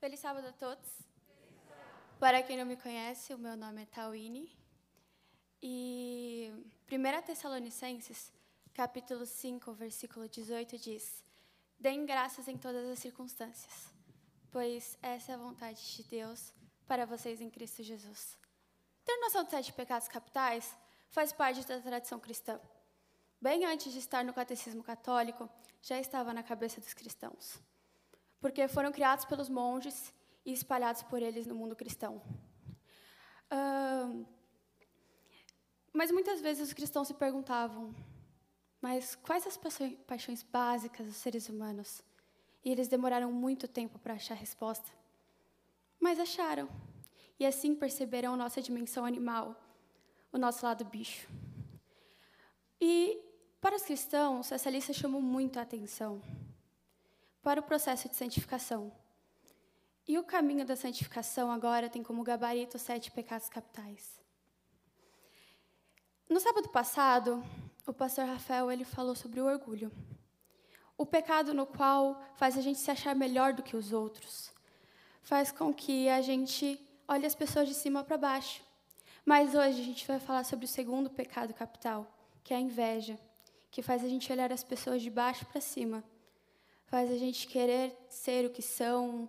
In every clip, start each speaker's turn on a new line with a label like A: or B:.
A: Feliz sábado a todos. Para quem não me conhece, o meu nome é Tawine. E 1 Tessalonicenses, capítulo 5, versículo 18 diz: Deem graças em todas as circunstâncias, pois essa é a vontade de Deus para vocês em Cristo Jesus. Ter noção dos sete pecados capitais faz parte da tradição cristã. Bem antes de estar no catecismo católico, já estava na cabeça dos cristãos porque foram criados pelos monges e espalhados por eles no mundo cristão. Uh, mas muitas vezes os cristãos se perguntavam: mas quais as paixões básicas dos seres humanos? E eles demoraram muito tempo para achar a resposta. Mas acharam. E assim perceberam nossa dimensão animal, o nosso lado bicho. E para os cristãos, essa lista chamou muito a atenção para o processo de santificação. E o caminho da santificação agora tem como gabarito os sete pecados capitais. No sábado passado, o pastor Rafael ele falou sobre o orgulho. O pecado no qual faz a gente se achar melhor do que os outros. Faz com que a gente olhe as pessoas de cima para baixo. Mas hoje a gente vai falar sobre o segundo pecado capital, que é a inveja, que faz a gente olhar as pessoas de baixo para cima faz a gente querer ser o que são,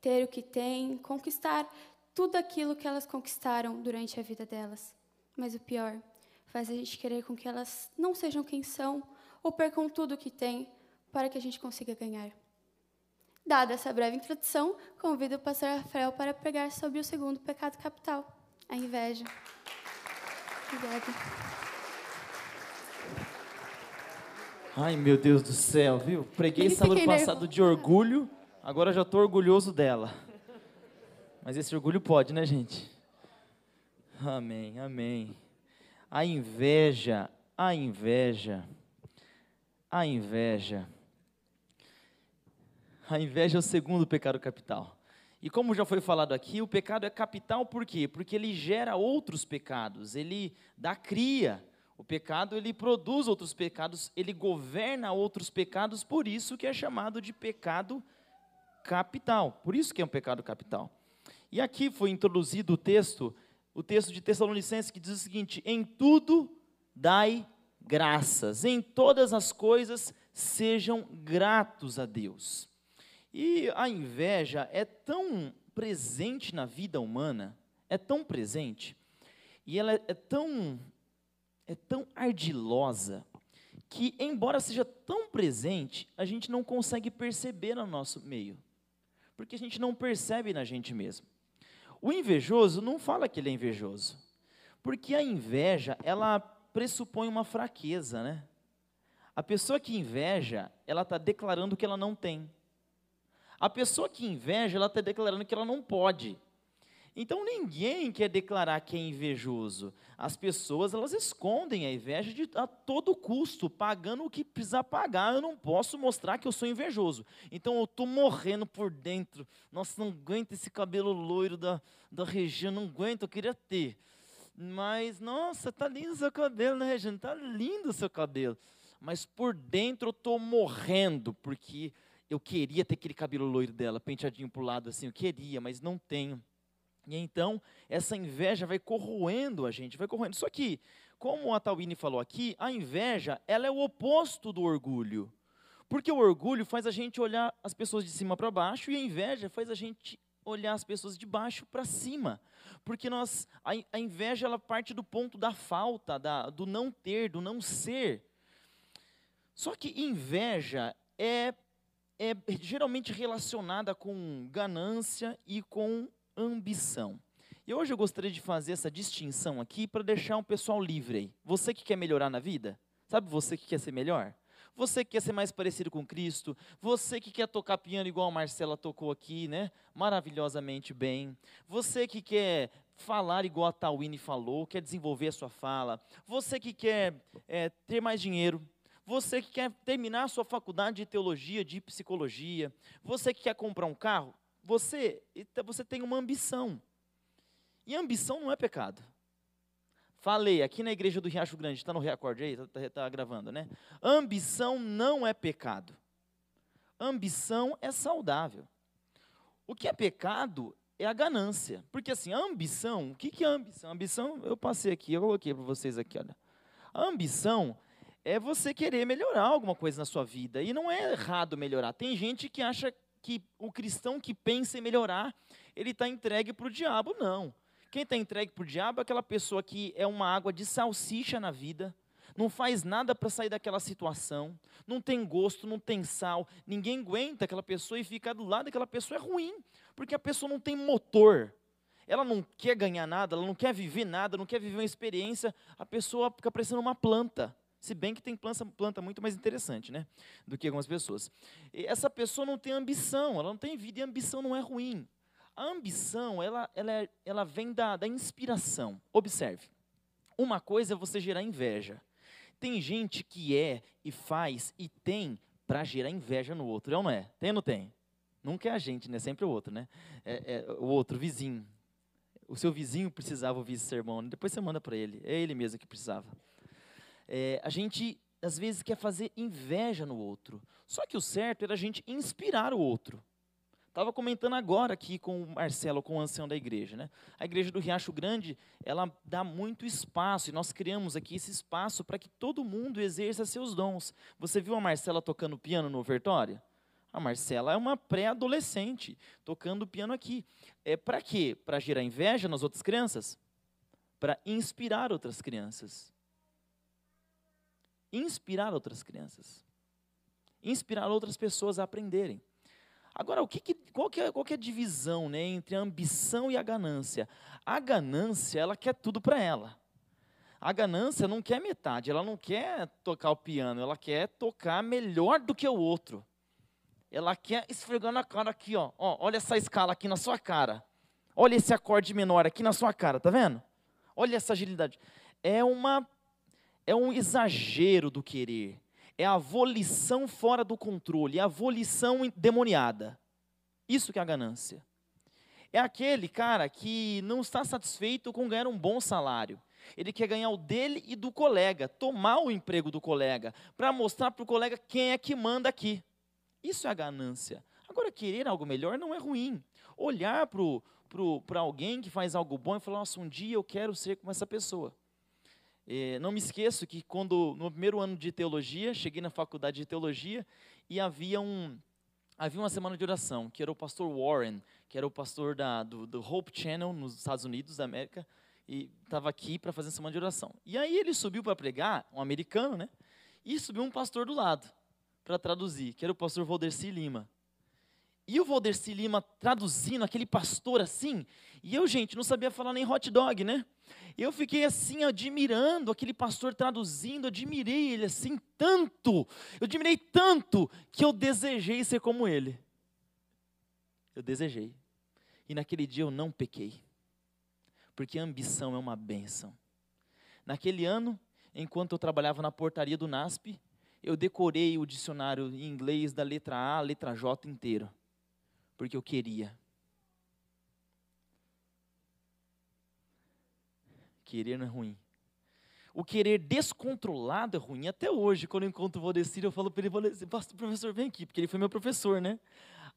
A: ter o que têm, conquistar tudo aquilo que elas conquistaram durante a vida delas. Mas o pior, faz a gente querer com que elas não sejam quem são ou percam tudo o que têm para que a gente consiga ganhar. Dada essa breve introdução, convido o pastor Rafael para pregar sobre o segundo pecado capital, a inveja. Obrigada.
B: Ai, meu Deus do céu, viu? Preguei sábado passado de orgulho, agora já estou orgulhoso dela. Mas esse orgulho pode, né, gente? Amém, amém. A inveja, a inveja, a inveja. A inveja é o segundo pecado capital. E como já foi falado aqui, o pecado é capital por quê? Porque ele gera outros pecados, ele dá cria o pecado, ele produz outros pecados, ele governa outros pecados, por isso que é chamado de pecado capital. Por isso que é um pecado capital. E aqui foi introduzido o texto, o texto de Tessalonicenses que diz o seguinte: "Em tudo dai graças, em todas as coisas sejam gratos a Deus". E a inveja é tão presente na vida humana, é tão presente, e ela é tão é tão ardilosa que, embora seja tão presente, a gente não consegue perceber no nosso meio, porque a gente não percebe na gente mesmo. O invejoso não fala que ele é invejoso, porque a inveja, ela pressupõe uma fraqueza, né? A pessoa que inveja, ela está declarando que ela não tem. A pessoa que inveja, ela está declarando que ela não pode. Então ninguém quer declarar que é invejoso. As pessoas elas escondem a inveja de, a todo custo, pagando o que precisa pagar. Eu não posso mostrar que eu sou invejoso. Então eu estou morrendo por dentro. Nossa, não aguento esse cabelo loiro da, da região, não aguento, eu queria ter. Mas, nossa, tá lindo o seu cabelo, né, Regina? Tá lindo o seu cabelo. Mas por dentro eu estou morrendo, porque eu queria ter aquele cabelo loiro dela, penteadinho para o lado assim, eu queria, mas não tenho. E então, essa inveja vai corroendo a gente, vai corroendo. Só que, como a Tawini falou aqui, a inveja, ela é o oposto do orgulho. Porque o orgulho faz a gente olhar as pessoas de cima para baixo e a inveja faz a gente olhar as pessoas de baixo para cima. Porque nós, a, a, inveja ela parte do ponto da falta, da, do não ter, do não ser. Só que inveja é, é geralmente relacionada com ganância e com ambição. E hoje eu gostaria de fazer essa distinção aqui para deixar um pessoal livre aí. Você que quer melhorar na vida? Sabe você que quer ser melhor? Você que quer ser mais parecido com Cristo, você que quer tocar piano igual a Marcela tocou aqui, né? Maravilhosamente bem. Você que quer falar igual a Tawini falou, quer desenvolver a sua fala. Você que quer é, ter mais dinheiro. Você que quer terminar a sua faculdade de teologia, de psicologia. Você que quer comprar um carro você, você tem uma ambição. E ambição não é pecado. Falei, aqui na igreja do Riacho Grande, está no recorde aí? Está tá, tá gravando, né? Ambição não é pecado. Ambição é saudável. O que é pecado é a ganância. Porque assim, a ambição, o que, que é ambição? A ambição, eu passei aqui, eu coloquei para vocês aqui, olha. A ambição é você querer melhorar alguma coisa na sua vida. E não é errado melhorar. Tem gente que acha que o cristão que pensa em melhorar, ele está entregue para o diabo. Não. Quem está entregue para o diabo é aquela pessoa que é uma água de salsicha na vida, não faz nada para sair daquela situação, não tem gosto, não tem sal, ninguém aguenta aquela pessoa e ficar do lado daquela pessoa é ruim, porque a pessoa não tem motor, ela não quer ganhar nada, ela não quer viver nada, não quer viver uma experiência, a pessoa fica parecendo uma planta. Se bem que tem planta, planta muito mais interessante, né? Do que algumas pessoas. E essa pessoa não tem ambição, ela não tem vida, e ambição não é ruim. A ambição, ela, ela, é, ela vem da, da inspiração. Observe. Uma coisa é você gerar inveja. Tem gente que é e faz e tem para gerar inveja no outro, é ou não é? Tem ou não tem? Nunca é a gente, né? Sempre o outro, né? É, é o outro, o vizinho. O seu vizinho precisava ouvir esse sermão, né? depois você manda para ele. É ele mesmo que precisava. É, a gente, às vezes, quer fazer inveja no outro. Só que o certo era a gente inspirar o outro. Estava comentando agora aqui com o Marcelo, com o ancião da igreja. Né? A igreja do Riacho Grande, ela dá muito espaço, e nós criamos aqui esse espaço para que todo mundo exerça seus dons. Você viu a Marcela tocando piano no ofertório? A Marcela é uma pré-adolescente tocando piano aqui. É para quê? Para gerar inveja nas outras crianças? Para inspirar outras crianças inspirar outras crianças, inspirar outras pessoas a aprenderem. Agora, o que, que, qual, que é, qual que é a divisão né, entre a ambição e a ganância? A ganância, ela quer tudo para ela. A ganância não quer metade, ela não quer tocar o piano, ela quer tocar melhor do que o outro. Ela quer esfregar na cara aqui, ó. ó. Olha essa escala aqui na sua cara. Olha esse acorde menor aqui na sua cara, tá vendo? Olha essa agilidade. É uma é um exagero do querer, é a volição fora do controle, é a volição demoniada. Isso que é a ganância. É aquele cara que não está satisfeito com ganhar um bom salário. Ele quer ganhar o dele e do colega, tomar o emprego do colega, para mostrar para o colega quem é que manda aqui. Isso é a ganância. Agora, querer algo melhor não é ruim. Olhar para alguém que faz algo bom e falar: nossa, um dia eu quero ser como essa pessoa. É, não me esqueço que quando no primeiro ano de teologia, cheguei na faculdade de teologia e havia um havia uma semana de oração, que era o pastor Warren, que era o pastor da, do, do Hope Channel nos Estados Unidos da América, e estava aqui para fazer a semana de oração. E aí ele subiu para pregar, um americano, né? E subiu um pastor do lado para traduzir, que era o pastor Valderci Lima. E o Valderci Lima traduzindo, aquele pastor assim, e eu, gente, não sabia falar nem hot dog, né? Eu fiquei assim, admirando aquele pastor traduzindo, admirei ele assim tanto, eu admirei tanto, que eu desejei ser como ele. Eu desejei. E naquele dia eu não pequei, porque a ambição é uma benção. Naquele ano, enquanto eu trabalhava na portaria do NASP, eu decorei o dicionário em inglês da letra A à letra J inteiro, porque eu queria. Querer não é ruim. O querer descontrolado é ruim. Até hoje, quando eu encontro o Valdecir, eu falo para ele, professor, vem aqui, porque ele foi meu professor, né?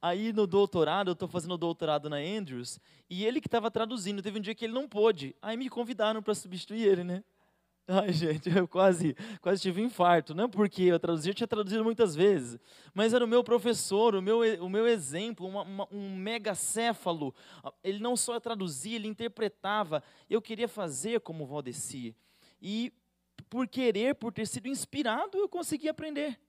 B: Aí no doutorado, eu estou fazendo doutorado na Andrews, e ele que estava traduzindo, teve um dia que ele não pôde. Aí me convidaram para substituir ele, né? Ai, gente, eu quase, quase tive um infarto. Não porque eu traduzi, eu tinha traduzido muitas vezes. Mas era o meu professor, o meu, o meu exemplo, uma, uma, um megacéfalo. Ele não só traduzia, ele interpretava. Eu queria fazer como Valdeci. E por querer, por ter sido inspirado, eu consegui aprender.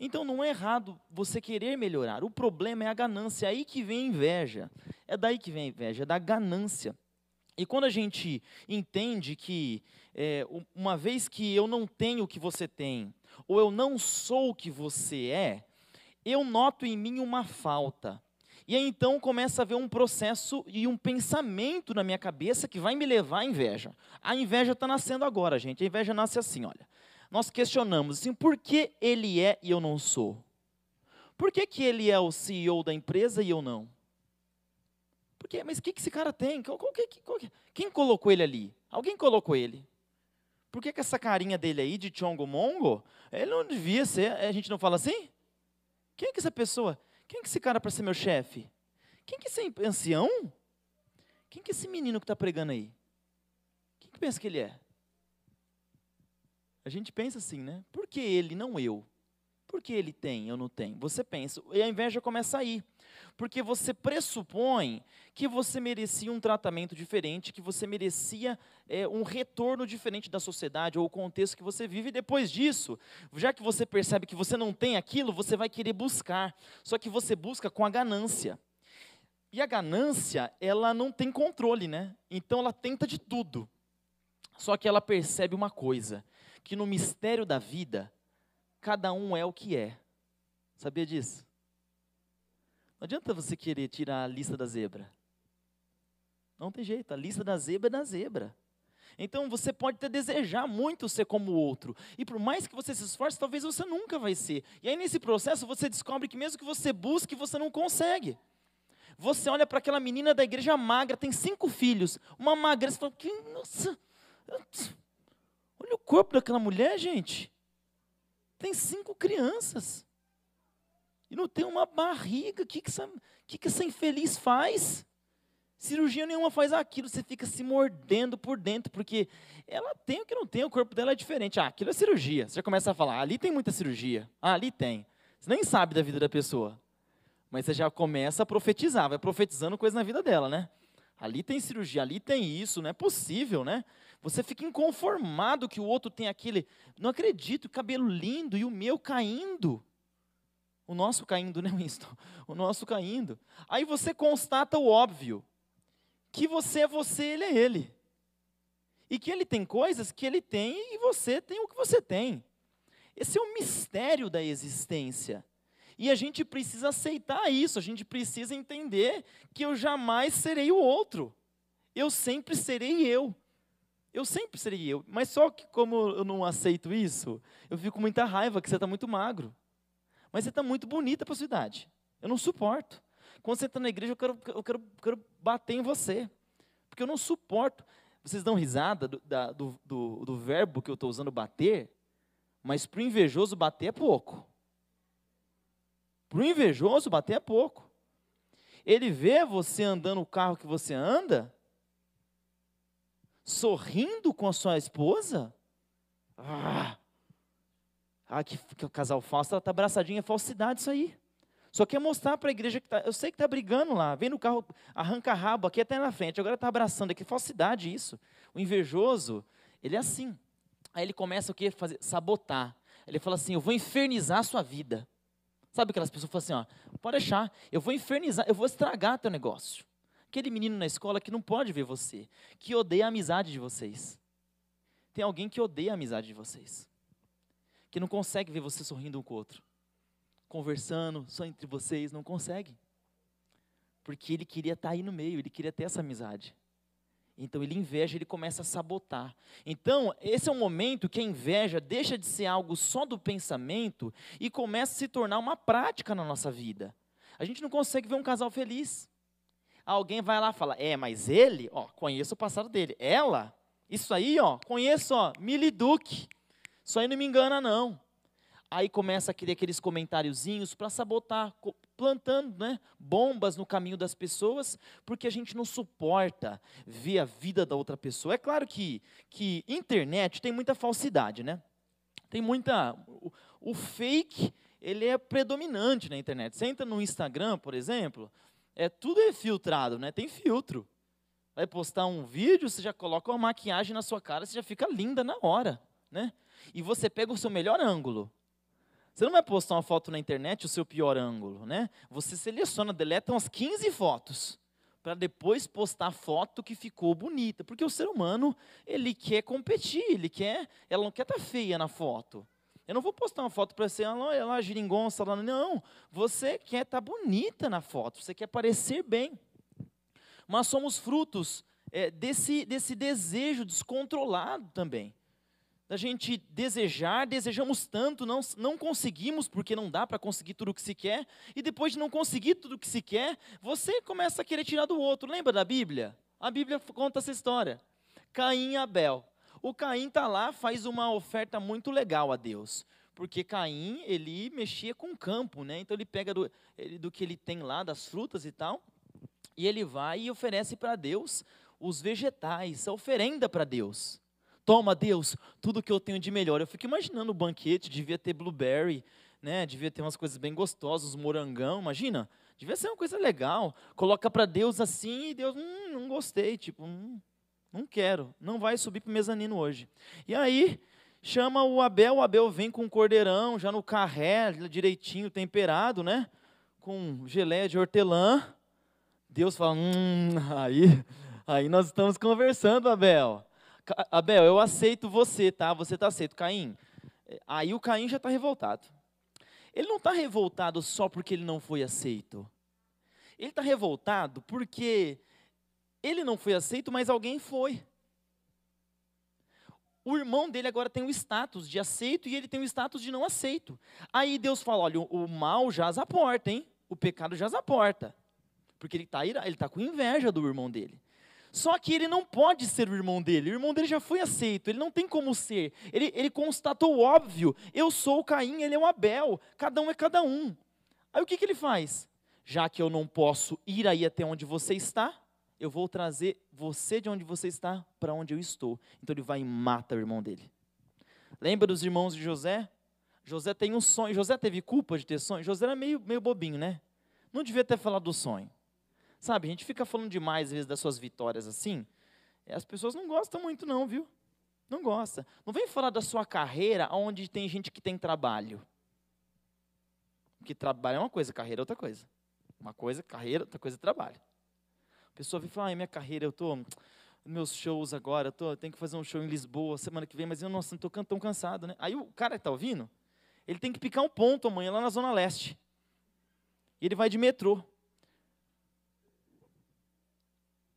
B: Então não é errado você querer melhorar. O problema é a ganância. É aí que vem a inveja. É daí que vem a inveja, é da ganância. E quando a gente entende que, é, uma vez que eu não tenho o que você tem, ou eu não sou o que você é, eu noto em mim uma falta. E aí então começa a haver um processo e um pensamento na minha cabeça que vai me levar à inveja. A inveja está nascendo agora, gente. A inveja nasce assim, olha. Nós questionamos assim, por que ele é e eu não sou? Por que, que ele é o CEO da empresa e eu não? Porque, mas o que, que esse cara tem? Qual, qual, qual, quem colocou ele ali? Alguém colocou ele. Por que, que essa carinha dele aí, de Chongo Mongo, ele não devia ser, a gente não fala assim? Quem é que essa pessoa? Quem é que esse cara para ser meu chefe? quem que é esse ancião? Quem que é esse menino que está pregando aí? Quem que pensa que ele é? A gente pensa assim, né? Por que ele, não eu? Por que ele tem, eu não tenho? Você pensa, e a inveja começa aí. Porque você pressupõe que você merecia um tratamento diferente, que você merecia é, um retorno diferente da sociedade ou o contexto que você vive. E depois disso, já que você percebe que você não tem aquilo, você vai querer buscar. Só que você busca com a ganância. E a ganância, ela não tem controle, né? Então ela tenta de tudo. Só que ela percebe uma coisa, que no mistério da vida, cada um é o que é. Sabia disso? Não adianta você querer tirar a lista da zebra. Não tem jeito, a lista da zebra é da zebra. Então você pode até desejar muito ser como o outro. E por mais que você se esforce, talvez você nunca vai ser. E aí nesse processo você descobre que mesmo que você busque, você não consegue. Você olha para aquela menina da igreja magra, tem cinco filhos, uma magra, você fala, que, nossa, olha o corpo daquela mulher, gente. Tem cinco crianças. E não tem uma barriga. O que, que, essa, que, que essa infeliz faz? Cirurgia nenhuma faz aquilo, você fica se mordendo por dentro, porque ela tem o que não tem, o corpo dela é diferente. Ah, aquilo é cirurgia. Você já começa a falar, ali tem muita cirurgia. Ah, ali tem. Você nem sabe da vida da pessoa. Mas você já começa a profetizar, vai profetizando coisa na vida dela, né? Ali tem cirurgia, ali tem isso, não é possível, né? Você fica inconformado que o outro tem aquele, não acredito, cabelo lindo e o meu caindo. O nosso caindo, né, Winston? O nosso caindo. Aí você constata o óbvio, que você é você, ele é ele. E que ele tem coisas que ele tem e você tem o que você tem. Esse é o mistério da existência. E a gente precisa aceitar isso, a gente precisa entender que eu jamais serei o outro. Eu sempre serei eu. Eu sempre serei eu. Mas só que como eu não aceito isso, eu fico com muita raiva que você está muito magro. Mas você está muito bonita para sua idade. Eu não suporto. Quando você está na igreja, eu quero, eu quero, quero bater em você. Porque eu não suporto. Vocês dão risada do, da, do, do, do verbo que eu estou usando, bater, mas para o invejoso bater é pouco. Para o invejoso, bater é pouco. Ele vê você andando o carro que você anda, sorrindo com a sua esposa. Ah, ah que, que o casal falso está abraçadinho, é falsidade isso aí. Só quer mostrar para a igreja que tá, eu sei que está brigando lá, vem no carro, arranca rabo aqui até na frente, agora está abraçando aqui, falsidade isso. O invejoso, ele é assim. Aí ele começa o que? Fazer, sabotar. Ele fala assim: eu vou infernizar a sua vida. Sabe aquelas pessoas que falam assim, ó, pode deixar, eu vou infernizar, eu vou estragar teu negócio. Aquele menino na escola que não pode ver você, que odeia a amizade de vocês. Tem alguém que odeia a amizade de vocês. Que não consegue ver você sorrindo um com o outro. Conversando só entre vocês, não consegue. Porque ele queria estar aí no meio, ele queria ter essa amizade. Então ele inveja, ele começa a sabotar. Então, esse é um momento que a inveja deixa de ser algo só do pensamento e começa a se tornar uma prática na nossa vida. A gente não consegue ver um casal feliz. Alguém vai lá e fala: "É, mas ele, ó, conheço o passado dele. Ela, isso aí, ó, conheço, ó, Miliduque. Isso aí não me engana não." Aí começa a querer aqueles comentáriozinhos para sabotar, plantando né, bombas no caminho das pessoas, porque a gente não suporta ver a vida da outra pessoa. É claro que, que internet tem muita falsidade, né? Tem muita. O, o fake ele é predominante na internet. Você entra no Instagram, por exemplo, é tudo é filtrado, né? Tem filtro. Vai postar um vídeo, você já coloca uma maquiagem na sua cara, você já fica linda na hora, né? E você pega o seu melhor ângulo. Você não vai postar uma foto na internet o seu pior ângulo, né? Você seleciona, deleta umas 15 fotos para depois postar a foto que ficou bonita, porque o ser humano, ele quer competir, ele quer, ela não quer estar tá feia na foto. Eu não vou postar uma foto para ser ela, ela giringonça lá, não. Você quer estar tá bonita na foto, você quer parecer bem. Mas somos frutos é, desse, desse desejo descontrolado também da gente desejar, desejamos tanto, não, não conseguimos porque não dá para conseguir tudo o que se quer, e depois de não conseguir tudo o que se quer, você começa a querer tirar do outro. Lembra da Bíblia? A Bíblia conta essa história. Caim e Abel. O Caim está lá, faz uma oferta muito legal a Deus. Porque Caim, ele mexia com o campo, né? Então ele pega do, do que ele tem lá, das frutas e tal, E ele vai e oferece para Deus os vegetais, a oferenda para Deus. Toma, Deus, tudo que eu tenho de melhor. Eu fico imaginando o banquete, devia ter blueberry, né? Devia ter umas coisas bem gostosas, morangão, imagina. Devia ser uma coisa legal. Coloca para Deus assim e Deus, hum, não gostei, tipo, hum, não quero, não vai subir para o mezanino hoje. E aí, chama o Abel, o Abel vem com um cordeirão, já no carré, direitinho, temperado, né? Com geleia de hortelã. Deus fala, hum, aí, aí nós estamos conversando, Abel. Abel, eu aceito você, tá? Você está aceito. Caim, aí o Caim já está revoltado. Ele não está revoltado só porque ele não foi aceito. Ele está revoltado porque ele não foi aceito, mas alguém foi. O irmão dele agora tem o status de aceito e ele tem o status de não aceito. Aí Deus fala: olha, o mal jaz a porta, hein? O pecado jaz a porta. Porque ele está ele tá com inveja do irmão dele. Só que ele não pode ser o irmão dele. O irmão dele já foi aceito. Ele não tem como ser. Ele, ele constatou o óbvio. Eu sou o Caim, ele é o Abel. Cada um é cada um. Aí o que, que ele faz? Já que eu não posso ir aí até onde você está, eu vou trazer você de onde você está para onde eu estou. Então ele vai e mata o irmão dele. Lembra dos irmãos de José? José tem um sonho. José teve culpa de ter sonho? José era meio, meio bobinho, né? Não devia ter falado do sonho. Sabe, a gente fica falando demais, às vezes, das suas vitórias assim. As pessoas não gostam muito, não, viu? Não gosta. Não vem falar da sua carreira onde tem gente que tem trabalho. Porque trabalho é uma coisa, carreira é outra coisa. Uma coisa, carreira, outra coisa, trabalho pessoa vem falar, ah, minha carreira, eu estou meus shows agora, eu, tô, eu tenho que fazer um show em Lisboa semana que vem, mas eu não estou tão cansado, né? Aí o cara que está ouvindo, ele tem que picar um ponto amanhã lá na Zona Leste. E ele vai de metrô.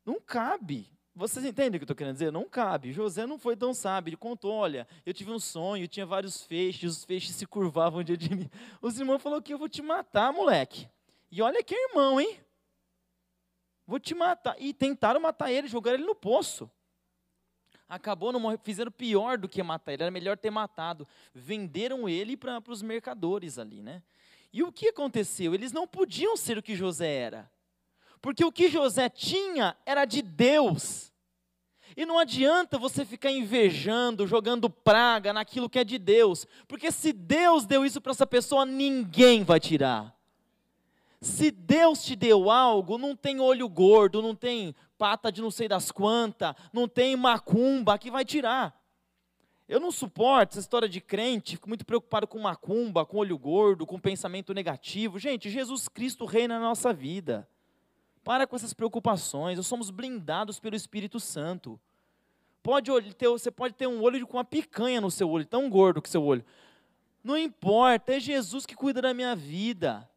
B: Não cabe. Vocês entendem o que eu estou querendo dizer? Não cabe. José não foi tão sábio. Ele contou: olha, eu tive um sonho, tinha vários feixes, os feixes se curvavam diante de mim. Os irmãos falaram que eu vou te matar, moleque. E olha que irmão, hein? Vou te matar. E tentaram matar ele, jogaram ele no poço. Acabou, não fizeram pior do que matar ele, era melhor ter matado. Venderam ele para os mercadores ali, né? E o que aconteceu? Eles não podiam ser o que José era. Porque o que José tinha era de Deus. E não adianta você ficar invejando, jogando praga naquilo que é de Deus. Porque se Deus deu isso para essa pessoa, ninguém vai tirar. Se Deus te deu algo, não tem olho gordo, não tem pata de não sei das quantas, não tem macumba que vai tirar. Eu não suporto essa história de crente, fico muito preocupado com macumba, com olho gordo, com pensamento negativo. Gente, Jesus Cristo reina na nossa vida. Para com essas preocupações, nós somos blindados pelo Espírito Santo. Pode ter, você pode ter um olho com uma picanha no seu olho, tão gordo que seu olho. Não importa, é Jesus que cuida da minha vida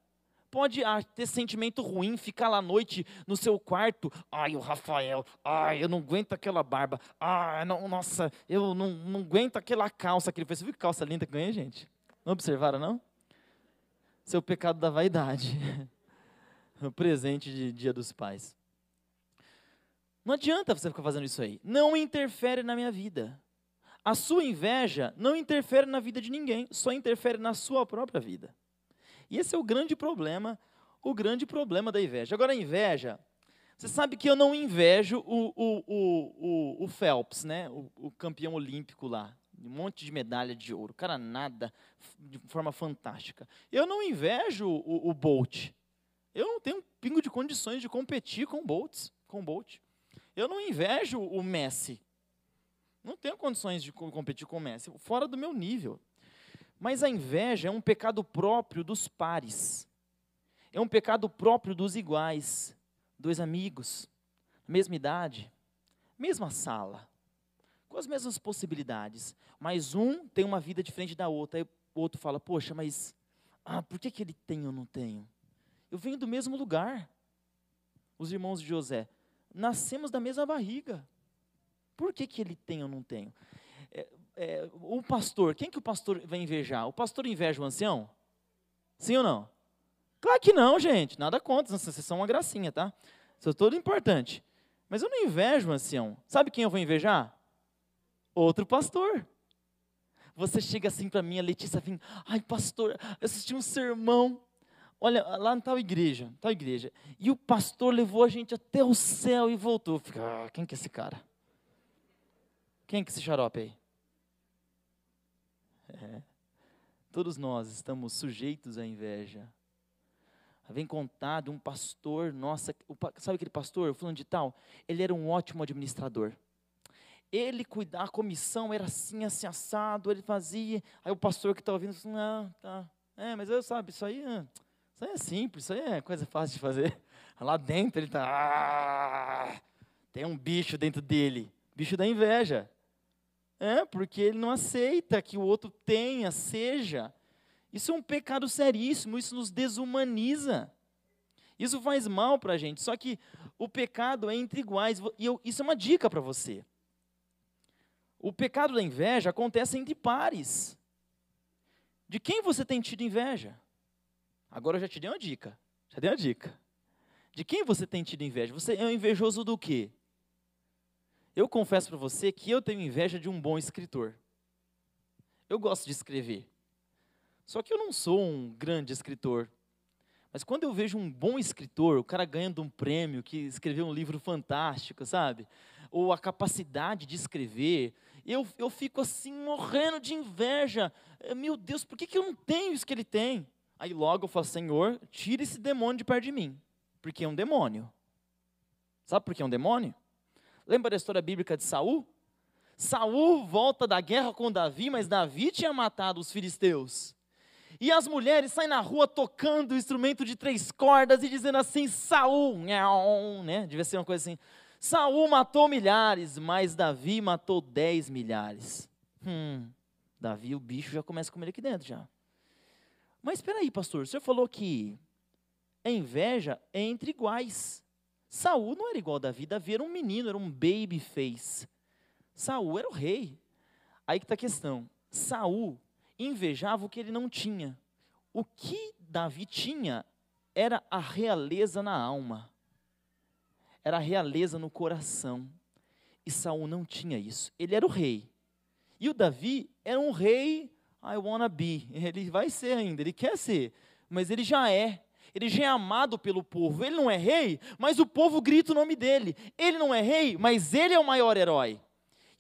B: pode ah, ter sentimento ruim, ficar lá à noite no seu quarto. Ai, o Rafael, ai, eu não aguento aquela barba. Ai, não, nossa, eu não, não aguento aquela calça que ele fez. Você viu que calça linda que ganhei, gente? Não observaram, não? Seu pecado da vaidade. o presente de Dia dos Pais. Não adianta você ficar fazendo isso aí. Não interfere na minha vida. A sua inveja não interfere na vida de ninguém, só interfere na sua própria vida. E esse é o grande problema, o grande problema da inveja. Agora, a inveja, você sabe que eu não invejo o, o, o, o Phelps, né? O, o, campeão olímpico lá. Um monte de medalha de ouro. O cara nada de forma fantástica. Eu não invejo o, o Bolt. Eu não tenho um pingo de condições de competir com o Bolt. Com Bolt. Eu não invejo o Messi. Não tenho condições de competir com o Messi. Fora do meu nível. Mas a inveja é um pecado próprio dos pares. É um pecado próprio dos iguais. Dois amigos, mesma idade, mesma sala, com as mesmas possibilidades. Mas um tem uma vida diferente da outra. Aí o outro fala: Poxa, mas ah, por que, que ele tem e eu não tenho? Eu venho do mesmo lugar. Os irmãos de José, nascemos da mesma barriga. Por que, que ele tem eu não tenho? É, é, o pastor, quem que o pastor vai invejar? O pastor inveja o ancião? Sim ou não? Claro que não, gente. Nada contra, vocês são uma gracinha, tá? Isso é todo importante. Mas eu não invejo o ancião. Sabe quem eu vou invejar? Outro pastor. Você chega assim para mim, a Letícia vem, ai pastor, eu assisti um sermão. Olha, lá na tal igreja, tal igreja. E o pastor levou a gente até o céu e voltou. Fica, ah, quem que é esse cara? Quem que é esse xarope aí? É. Todos nós estamos sujeitos à inveja. Vem contar de um pastor, nossa, sabe aquele pastor, falando de tal? Ele era um ótimo administrador. Ele cuidar, a comissão era assim, assim, assado, ele fazia. Aí o pastor que está ouvindo, assim, ah, tá. É, mas eu sabe, isso aí, isso aí é simples, isso aí é coisa fácil de fazer. Lá dentro ele está, ah, tem um bicho dentro dele, bicho da inveja. É, porque ele não aceita que o outro tenha, seja. Isso é um pecado seríssimo, isso nos desumaniza. Isso faz mal para a gente. Só que o pecado é entre iguais. E eu, isso é uma dica para você. O pecado da inveja acontece entre pares. De quem você tem tido inveja? Agora eu já te dei uma dica. Já dei uma dica. De quem você tem tido inveja? Você é um invejoso do quê? Eu confesso para você que eu tenho inveja de um bom escritor. Eu gosto de escrever. Só que eu não sou um grande escritor. Mas quando eu vejo um bom escritor, o cara ganhando um prêmio, que escreveu um livro fantástico, sabe? Ou a capacidade de escrever, eu, eu fico assim morrendo de inveja. Eh, meu Deus, por que, que eu não tenho isso que ele tem? Aí logo eu falo, Senhor, tira esse demônio de perto de mim. Porque é um demônio. Sabe por que é um demônio? Lembra da história bíblica de Saul? Saul volta da guerra com Davi, mas Davi tinha matado os filisteus. E as mulheres saem na rua tocando o instrumento de três cordas e dizendo assim: Saul, né? Devia ser uma coisa assim. Saul matou milhares, mas Davi matou dez milhares. Hum, Davi, o bicho já começa a comer aqui dentro já. Mas espera aí, pastor, o senhor falou que a inveja é entre iguais. Saul não era igual a Davi, Davi era um menino, era um baby face. Saul era o rei. Aí que está a questão. Saul invejava o que ele não tinha. O que Davi tinha era a realeza na alma. Era a realeza no coração. E Saul não tinha isso. Ele era o rei. E o Davi era um rei, I wanna be. Ele vai ser ainda, ele quer ser, mas ele já é ele já é amado pelo povo. Ele não é rei, mas o povo grita o nome dele. Ele não é rei, mas ele é o maior herói.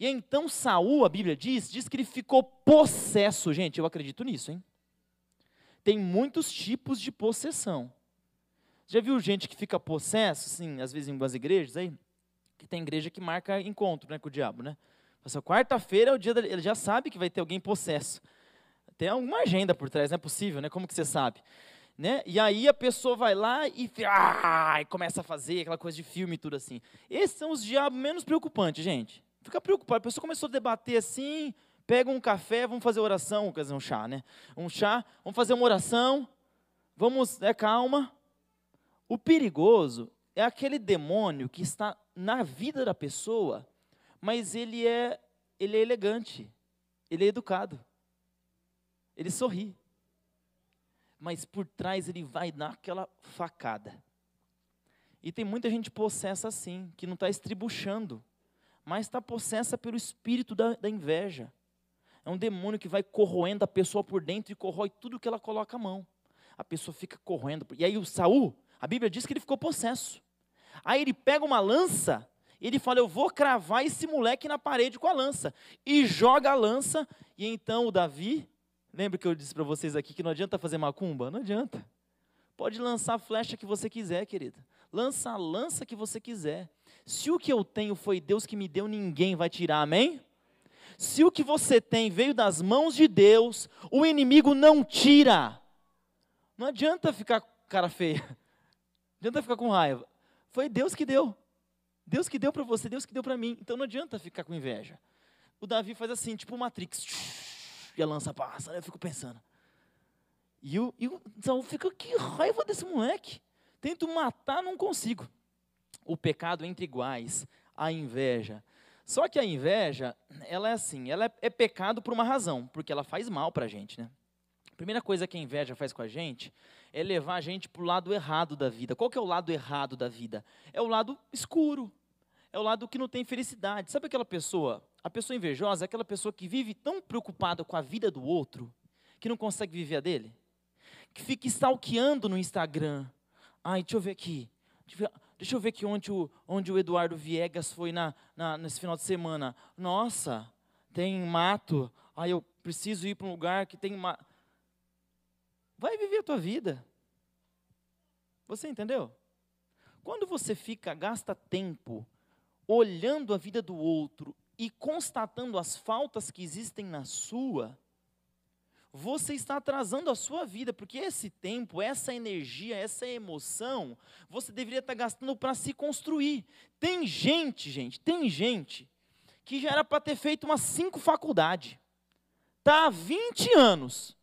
B: E então Saul, a Bíblia diz, diz que ele ficou possesso. Gente, eu acredito nisso, hein? Tem muitos tipos de possessão. Já viu gente que fica possesso, assim, às vezes em algumas igrejas aí? Que tem igreja que marca encontro né, com o diabo, né? Quarta-feira é o dia dele, ele já sabe que vai ter alguém possesso. Tem alguma agenda por trás, não é possível, né? Como que você sabe? Né? E aí a pessoa vai lá e, ah, e começa a fazer aquela coisa de filme e tudo assim. Esses são os diabos menos preocupantes, gente. Fica preocupado. A pessoa começou a debater assim, pega um café, vamos fazer oração, quer dizer, um chá, né? Um chá, vamos fazer uma oração, vamos, é calma. O perigoso é aquele demônio que está na vida da pessoa, mas ele é, ele é elegante, ele é educado, ele sorri mas por trás ele vai dar aquela facada. E tem muita gente possessa assim, que não está estribuchando, mas está possessa pelo espírito da, da, inveja. É um demônio que vai corroendo a pessoa por dentro e corrói tudo que ela coloca a mão. A pessoa fica correndo. E aí o Saul, a Bíblia diz que ele ficou possesso. Aí ele pega uma lança, ele fala: Eu vou cravar esse moleque na parede com a lança. E joga a lança, e então o Davi Lembra que eu disse para vocês aqui que não adianta fazer macumba? Não adianta. Pode lançar a flecha que você quiser, querida. Lança a lança que você quiser. Se o que eu tenho foi Deus que me deu, ninguém vai tirar, amém? Se o que você tem veio das mãos de Deus, o inimigo não tira. Não adianta ficar cara feia. Não adianta ficar com raiva. Foi Deus que deu. Deus que deu para você, Deus que deu para mim. Então não adianta ficar com inveja. O Davi faz assim, tipo Matrix e a lança passa. Eu fico pensando. E o, e o Saul fica, que raiva desse moleque. Tento matar, não consigo. O pecado entre iguais, a inveja. Só que a inveja, ela é assim, ela é, é pecado por uma razão, porque ela faz mal para a gente, né? A primeira coisa que a inveja faz com a gente é levar a gente para o lado errado da vida. Qual que é o lado errado da vida? É o lado escuro. É o lado que não tem felicidade. Sabe aquela pessoa a pessoa invejosa é aquela pessoa que vive tão preocupada com a vida do outro que não consegue viver a dele. que fica stalkeando no Instagram. Ai, deixa eu ver aqui. Deixa eu ver aqui onde o, onde o Eduardo Viegas foi na, na, nesse final de semana. Nossa, tem mato. Ai, eu preciso ir para um lugar que tem mato. Vai viver a tua vida. Você entendeu? Quando você fica, gasta tempo olhando a vida do outro e constatando as faltas que existem na sua, você está atrasando a sua vida, porque esse tempo, essa energia, essa emoção, você deveria estar gastando para se construir. Tem gente, gente, tem gente que já era para ter feito umas cinco faculdades. Está há 20 anos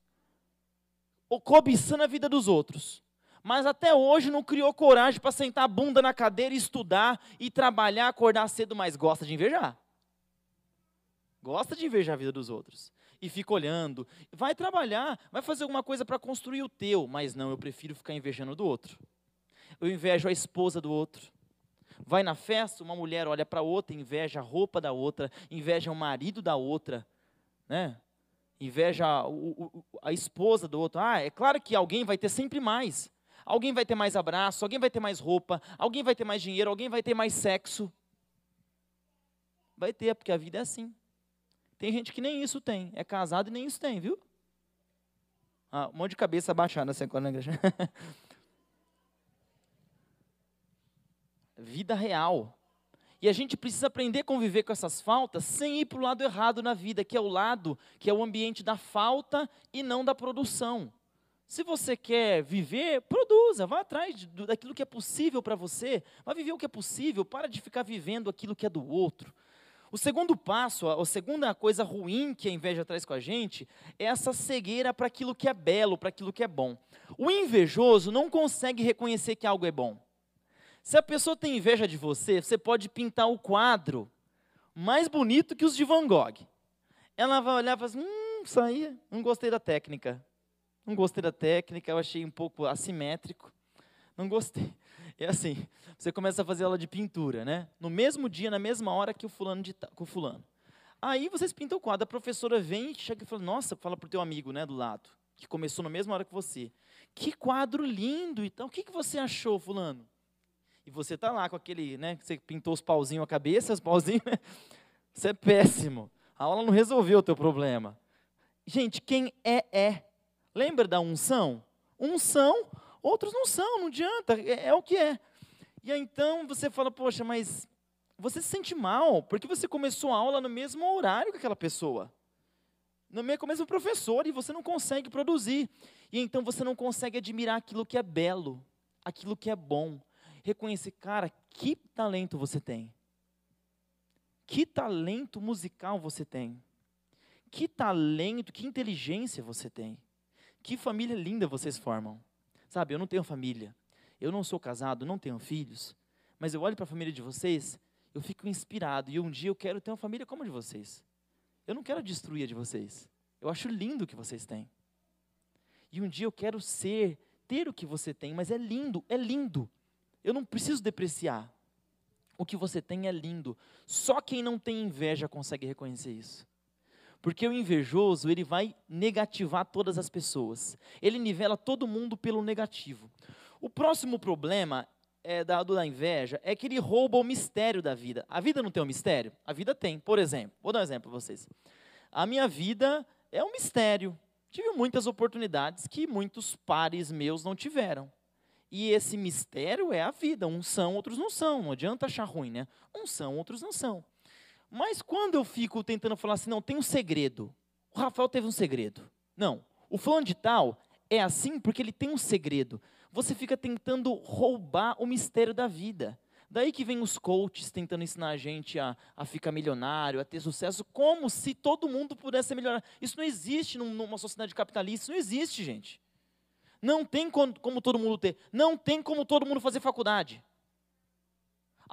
B: cobiçando a vida dos outros. Mas até hoje não criou coragem para sentar a bunda na cadeira e estudar e trabalhar, acordar cedo, mas gosta de invejar. Gosta de invejar a vida dos outros e fica olhando. Vai trabalhar, vai fazer alguma coisa para construir o teu, mas não, eu prefiro ficar invejando do outro. Eu invejo a esposa do outro. Vai na festa, uma mulher olha para outra, inveja a roupa da outra, inveja o marido da outra, né? Inveja o, a esposa do outro. Ah, é claro que alguém vai ter sempre mais. Alguém vai ter mais abraço, alguém vai ter mais roupa, alguém vai ter mais dinheiro, alguém vai ter mais sexo. Vai ter, porque a vida é assim. Tem gente que nem isso tem, é casado e nem isso tem, viu? Ah, um monte de cabeça abaixada assim na igreja. vida real. E a gente precisa aprender a conviver com essas faltas sem ir para o lado errado na vida, que é o lado, que é o ambiente da falta e não da produção. Se você quer viver, produza, vá atrás daquilo que é possível para você, vá viver o que é possível, para de ficar vivendo aquilo que é do outro. O segundo passo, a segunda coisa ruim que a inveja traz com a gente, é essa cegueira para aquilo que é belo, para aquilo que é bom. O invejoso não consegue reconhecer que algo é bom. Se a pessoa tem inveja de você, você pode pintar o quadro mais bonito que os de Van Gogh. Ela vai olhar e falar assim, hum, isso aí, não gostei da técnica. Não gostei da técnica, eu achei um pouco assimétrico. Não gostei. É assim, você começa a fazer aula de pintura, né? No mesmo dia, na mesma hora que o fulano de com o fulano. Aí vocês pintam o quadro, a professora vem e chega e fala: "Nossa, fala pro teu amigo, né, do lado, que começou na mesma hora que você. Que quadro lindo então. O que que você achou, fulano?" E você tá lá com aquele, né, que você pintou os pauzinhos a cabeça, os pauzinhos, né? Isso é péssimo. A aula não resolveu o teu problema. Gente, quem é é. Lembra da unção? Unção Outros não são, não adianta, é, é o que é. E aí então você fala, poxa, mas você se sente mal, porque você começou a aula no mesmo horário que aquela pessoa. No mesmo professor, e você não consegue produzir. E então você não consegue admirar aquilo que é belo, aquilo que é bom. Reconhecer, cara, que talento você tem. Que talento musical você tem. Que talento, que inteligência você tem. Que família linda vocês formam. Sabe, eu não tenho família, eu não sou casado, não tenho filhos, mas eu olho para a família de vocês, eu fico inspirado e um dia eu quero ter uma família como a de vocês. Eu não quero destruir a de vocês. Eu acho lindo o que vocês têm. E um dia eu quero ser, ter o que você tem, mas é lindo, é lindo. Eu não preciso depreciar. O que você tem é lindo. Só quem não tem inveja consegue reconhecer isso. Porque o invejoso, ele vai negativar todas as pessoas. Ele nivela todo mundo pelo negativo. O próximo problema é, da, da inveja é que ele rouba o mistério da vida. A vida não tem um mistério? A vida tem. Por exemplo, vou dar um exemplo para vocês. A minha vida é um mistério. Tive muitas oportunidades que muitos pares meus não tiveram. E esse mistério é a vida. Uns são, outros não são. Não adianta achar ruim, né? Uns são, outros não são. Mas quando eu fico tentando falar assim, não, tem um segredo. O Rafael teve um segredo. Não, o fulano de tal é assim porque ele tem um segredo. Você fica tentando roubar o mistério da vida. Daí que vem os coaches tentando ensinar a gente a, a ficar milionário, a ter sucesso, como se todo mundo pudesse melhorar. Isso não existe numa sociedade capitalista, isso não existe, gente. Não tem como, como todo mundo ter. Não tem como todo mundo fazer faculdade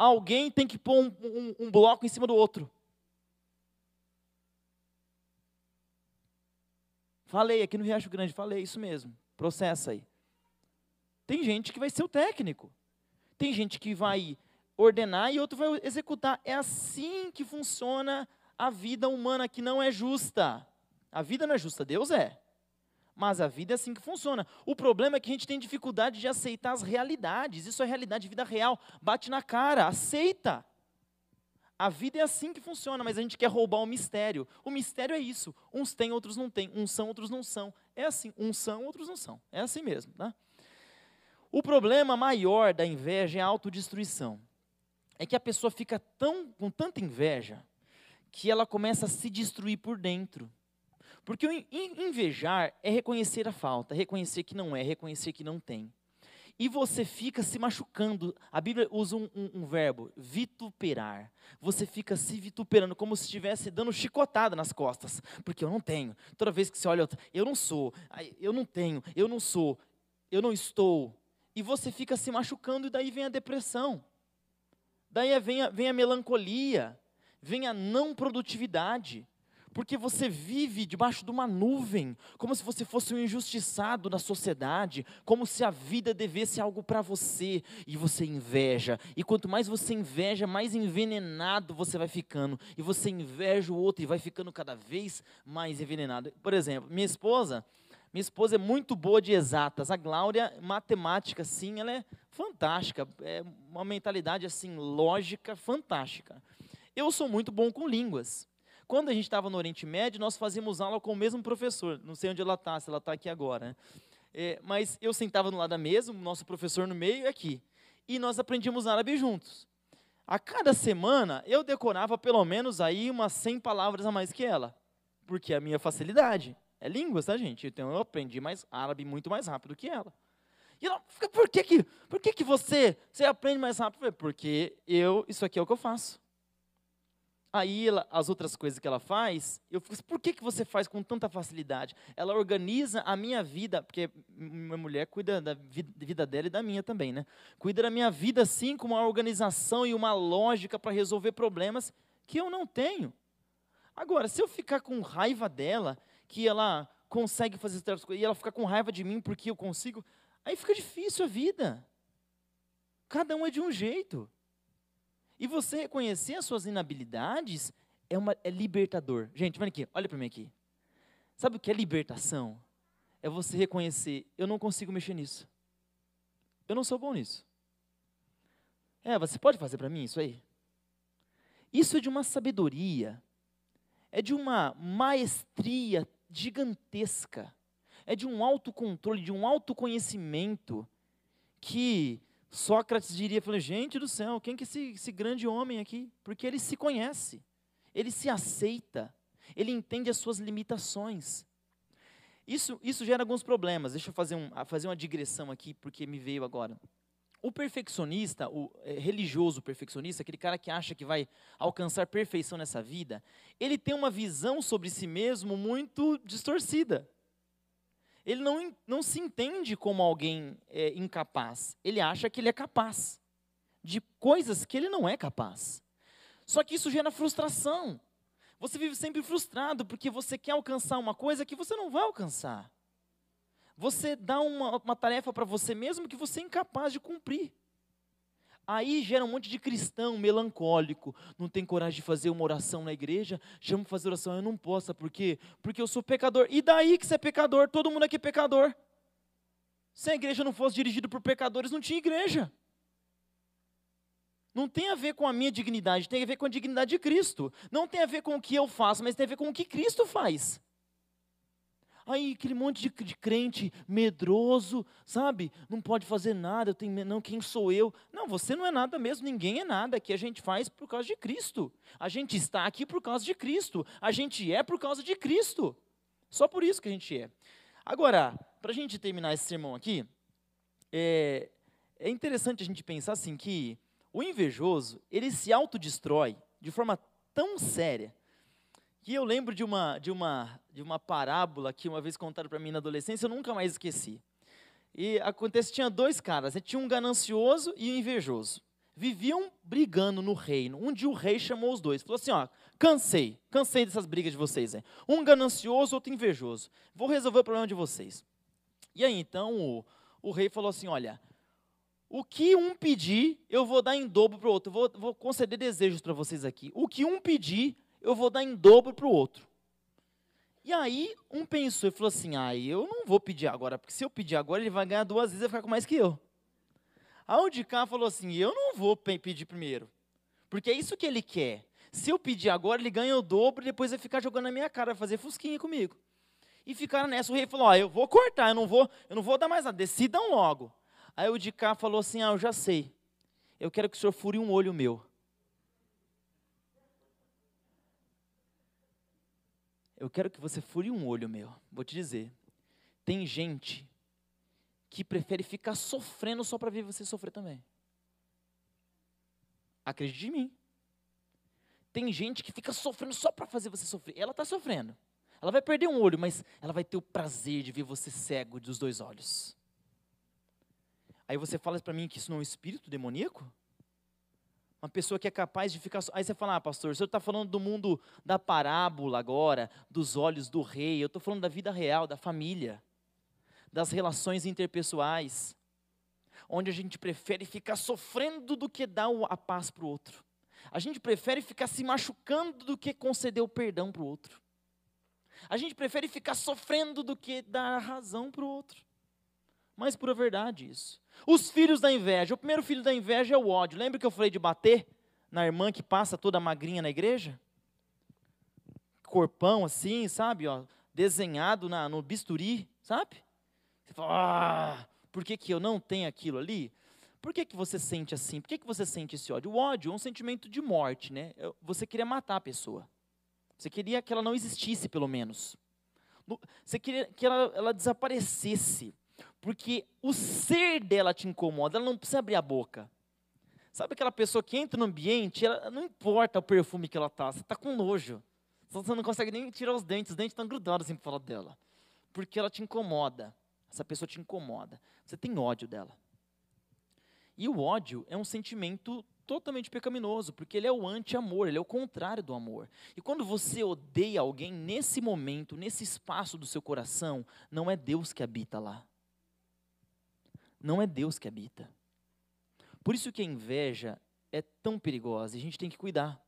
B: alguém tem que pôr um, um, um bloco em cima do outro. Falei aqui no Riacho Grande, falei isso mesmo. Processa aí. Tem gente que vai ser o técnico. Tem gente que vai ordenar e outro vai executar. É assim que funciona a vida humana, que não é justa. A vida não é justa, Deus é. Mas a vida é assim que funciona. O problema é que a gente tem dificuldade de aceitar as realidades. Isso é realidade, vida real. Bate na cara, aceita. A vida é assim que funciona, mas a gente quer roubar o mistério. O mistério é isso. Uns têm, outros não têm. Uns são, outros não são. É assim. Uns são, outros não são. É assim mesmo. Tá? O problema maior da inveja é a autodestruição. É que a pessoa fica tão, com tanta inveja que ela começa a se destruir por dentro. Porque invejar é reconhecer a falta, reconhecer que não é, reconhecer que não tem e você fica se machucando. A Bíblia usa um, um, um, verbo, vituperar. Você fica se vituperando, como se estivesse dando chicotada nas costas. Porque eu não tenho. Toda vez que você olha, eu não sou, eu não tenho, eu não sou, eu não estou. E você fica se machucando, e daí vem a depressão. Daí vem a, vem a melancolia, vem a não produtividade porque você vive debaixo de uma nuvem, como se você fosse um injustiçado na sociedade, como se a vida devesse algo para você, e você inveja. E quanto mais você inveja, mais envenenado você vai ficando, e você inveja o outro e vai ficando cada vez mais envenenado. Por exemplo, minha esposa, minha esposa é muito boa de exatas. A Glória, matemática, sim, ela é fantástica, é uma mentalidade assim lógica fantástica. Eu sou muito bom com línguas. Quando a gente estava no Oriente Médio, nós fazíamos aula com o mesmo professor. Não sei onde ela está, se ela está aqui agora. Né? É, mas eu sentava no lado da mesa, o nosso professor no meio e aqui. E nós aprendíamos árabe juntos. A cada semana, eu decorava pelo menos aí umas 100 palavras a mais que ela. Porque é a minha facilidade. É línguas, tá, gente? Então eu aprendi mais árabe muito mais rápido que ela. E ela fica, por que que, por que, que você, você aprende mais rápido? Porque eu, isso aqui é o que eu faço. Aí ela, as outras coisas que ela faz, eu fico assim, por que, que você faz com tanta facilidade? Ela organiza a minha vida, porque minha mulher cuida da vida dela e da minha também, né? Cuida da minha vida assim com uma organização e uma lógica para resolver problemas que eu não tenho. Agora, se eu ficar com raiva dela, que ela consegue fazer certas coisas, e ela ficar com raiva de mim porque eu consigo, aí fica difícil a vida. Cada um é de um jeito. E você reconhecer as suas inabilidades é, uma, é libertador. Gente, vem aqui, olha para mim aqui. Sabe o que é libertação? É você reconhecer, eu não consigo mexer nisso. Eu não sou bom nisso. É, você pode fazer para mim isso aí? Isso é de uma sabedoria, é de uma maestria gigantesca, é de um autocontrole, de um autoconhecimento que Sócrates diria, falou, gente do céu, quem que é esse, esse grande homem aqui? Porque ele se conhece, ele se aceita, ele entende as suas limitações. Isso, isso gera alguns problemas. Deixa eu fazer, um, fazer uma digressão aqui, porque me veio agora. O perfeccionista, o é, religioso perfeccionista, aquele cara que acha que vai alcançar perfeição nessa vida, ele tem uma visão sobre si mesmo muito distorcida ele não, não se entende como alguém é, incapaz. Ele acha que ele é capaz de coisas que ele não é capaz. Só que isso gera frustração. Você vive sempre frustrado porque você quer alcançar uma coisa que você não vai alcançar. Você dá uma, uma tarefa para você mesmo que você é incapaz de cumprir. Aí gera um monte de cristão melancólico, não tem coragem de fazer uma oração na igreja, chama para fazer oração, eu não posso, por quê? Porque eu sou pecador. E daí que você é pecador? Todo mundo aqui é pecador. Se a igreja não fosse dirigida por pecadores, não tinha igreja. Não tem a ver com a minha dignidade, tem a ver com a dignidade de Cristo. Não tem a ver com o que eu faço, mas tem a ver com o que Cristo faz. Aí aquele monte de, de, crente medroso, sabe? Não pode fazer nada, eu tenho, não, quem sou eu? Não, você não é nada mesmo, ninguém é nada, que a gente faz por causa de Cristo. A gente está aqui por causa de Cristo. A gente é por causa de Cristo. Só por isso que a gente é. Agora, para a gente terminar esse sermão aqui, é, é interessante a gente pensar assim que o invejoso, ele se autodestrói de forma tão séria que eu lembro de uma, de uma, de uma parábola que uma vez contaram para mim na adolescência, eu nunca mais esqueci. E acontece, tinha dois caras, né? tinha um ganancioso e um invejoso. Viviam brigando no reino. Um dia o rei chamou os dois, falou assim, ó, cansei, cansei dessas brigas de vocês. Né? Um ganancioso, outro invejoso. Vou resolver o problema de vocês. E aí, então, o, o rei falou assim, olha, o que um pedir, eu vou dar em dobro para o outro. Vou, vou conceder desejos para vocês aqui. O que um pedir, eu vou dar em dobro para o outro. E aí, um pensou e falou assim: ah, eu não vou pedir agora, porque se eu pedir agora, ele vai ganhar duas vezes e vai ficar com mais que eu. A o de cá falou assim: eu não vou pedir primeiro, porque é isso que ele quer. Se eu pedir agora, ele ganha o dobro e depois vai ficar jogando na minha cara, vai fazer fusquinha comigo. E ficaram nessa. O rei falou: ó, eu vou cortar, eu não vou, eu não vou dar mais nada, decidam logo. Aí o de cá falou assim: ah, eu já sei. Eu quero que o senhor fure um olho meu. Eu quero que você fure um olho meu. Vou te dizer. Tem gente que prefere ficar sofrendo só para ver você sofrer também. Acredite em mim. Tem gente que fica sofrendo só para fazer você sofrer. Ela está sofrendo. Ela vai perder um olho, mas ela vai ter o prazer de ver você cego dos dois olhos. Aí você fala para mim que isso não é um espírito demoníaco? Uma pessoa que é capaz de ficar. Aí você fala, ah, pastor, o senhor está falando do mundo da parábola agora, dos olhos do rei. Eu estou falando da vida real, da família, das relações interpessoais, onde a gente prefere ficar sofrendo do que dar a paz para o outro. A gente prefere ficar se machucando do que conceder o perdão para o outro. A gente prefere ficar sofrendo do que dar razão para o outro. Mas pura verdade isso. Os filhos da inveja. O primeiro filho da inveja é o ódio. Lembra que eu falei de bater na irmã que passa toda magrinha na igreja? Corpão assim, sabe? Ó, desenhado na, no bisturi, sabe? Você fala, ah, por que, que eu não tenho aquilo ali? Por que, que você sente assim? Por que, que você sente esse ódio? O ódio é um sentimento de morte, né? Você queria matar a pessoa. Você queria que ela não existisse, pelo menos. Você queria que ela, ela desaparecesse porque o ser dela te incomoda, ela não precisa abrir a boca. Sabe aquela pessoa que entra no ambiente, ela, não importa o perfume que ela está, você está com nojo. Você não consegue nem tirar os dentes, os dentes estão grudados assim para falar dela. Porque ela te incomoda. Essa pessoa te incomoda. Você tem ódio dela. E o ódio é um sentimento totalmente pecaminoso, porque ele é o anti-amor, ele é o contrário do amor. E quando você odeia alguém nesse momento, nesse espaço do seu coração, não é Deus que habita lá não é Deus que habita. Por isso que a inveja é tão perigosa e a gente tem que cuidar.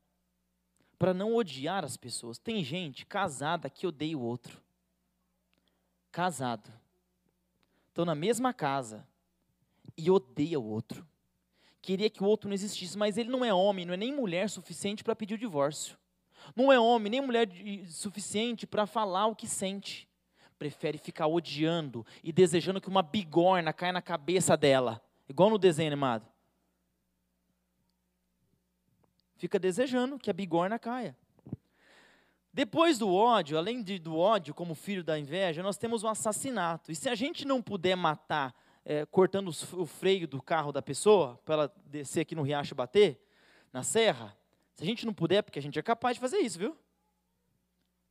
B: Para não odiar as pessoas. Tem gente casada que odeia o outro. Casado. Estão na mesma casa e odeia o outro. Queria que o outro não existisse, mas ele não é homem, não é nem mulher suficiente para pedir o divórcio. Não é homem nem mulher suficiente para falar o que sente prefere ficar odiando e desejando que uma bigorna caia na cabeça dela, igual no desenho animado. Fica desejando que a bigorna caia. Depois do ódio, além de, do ódio como filho da inveja, nós temos o assassinato. E se a gente não puder matar é, cortando o freio do carro da pessoa, para ela descer aqui no riacho e bater, na serra, se a gente não puder, porque a gente é capaz de fazer isso, viu?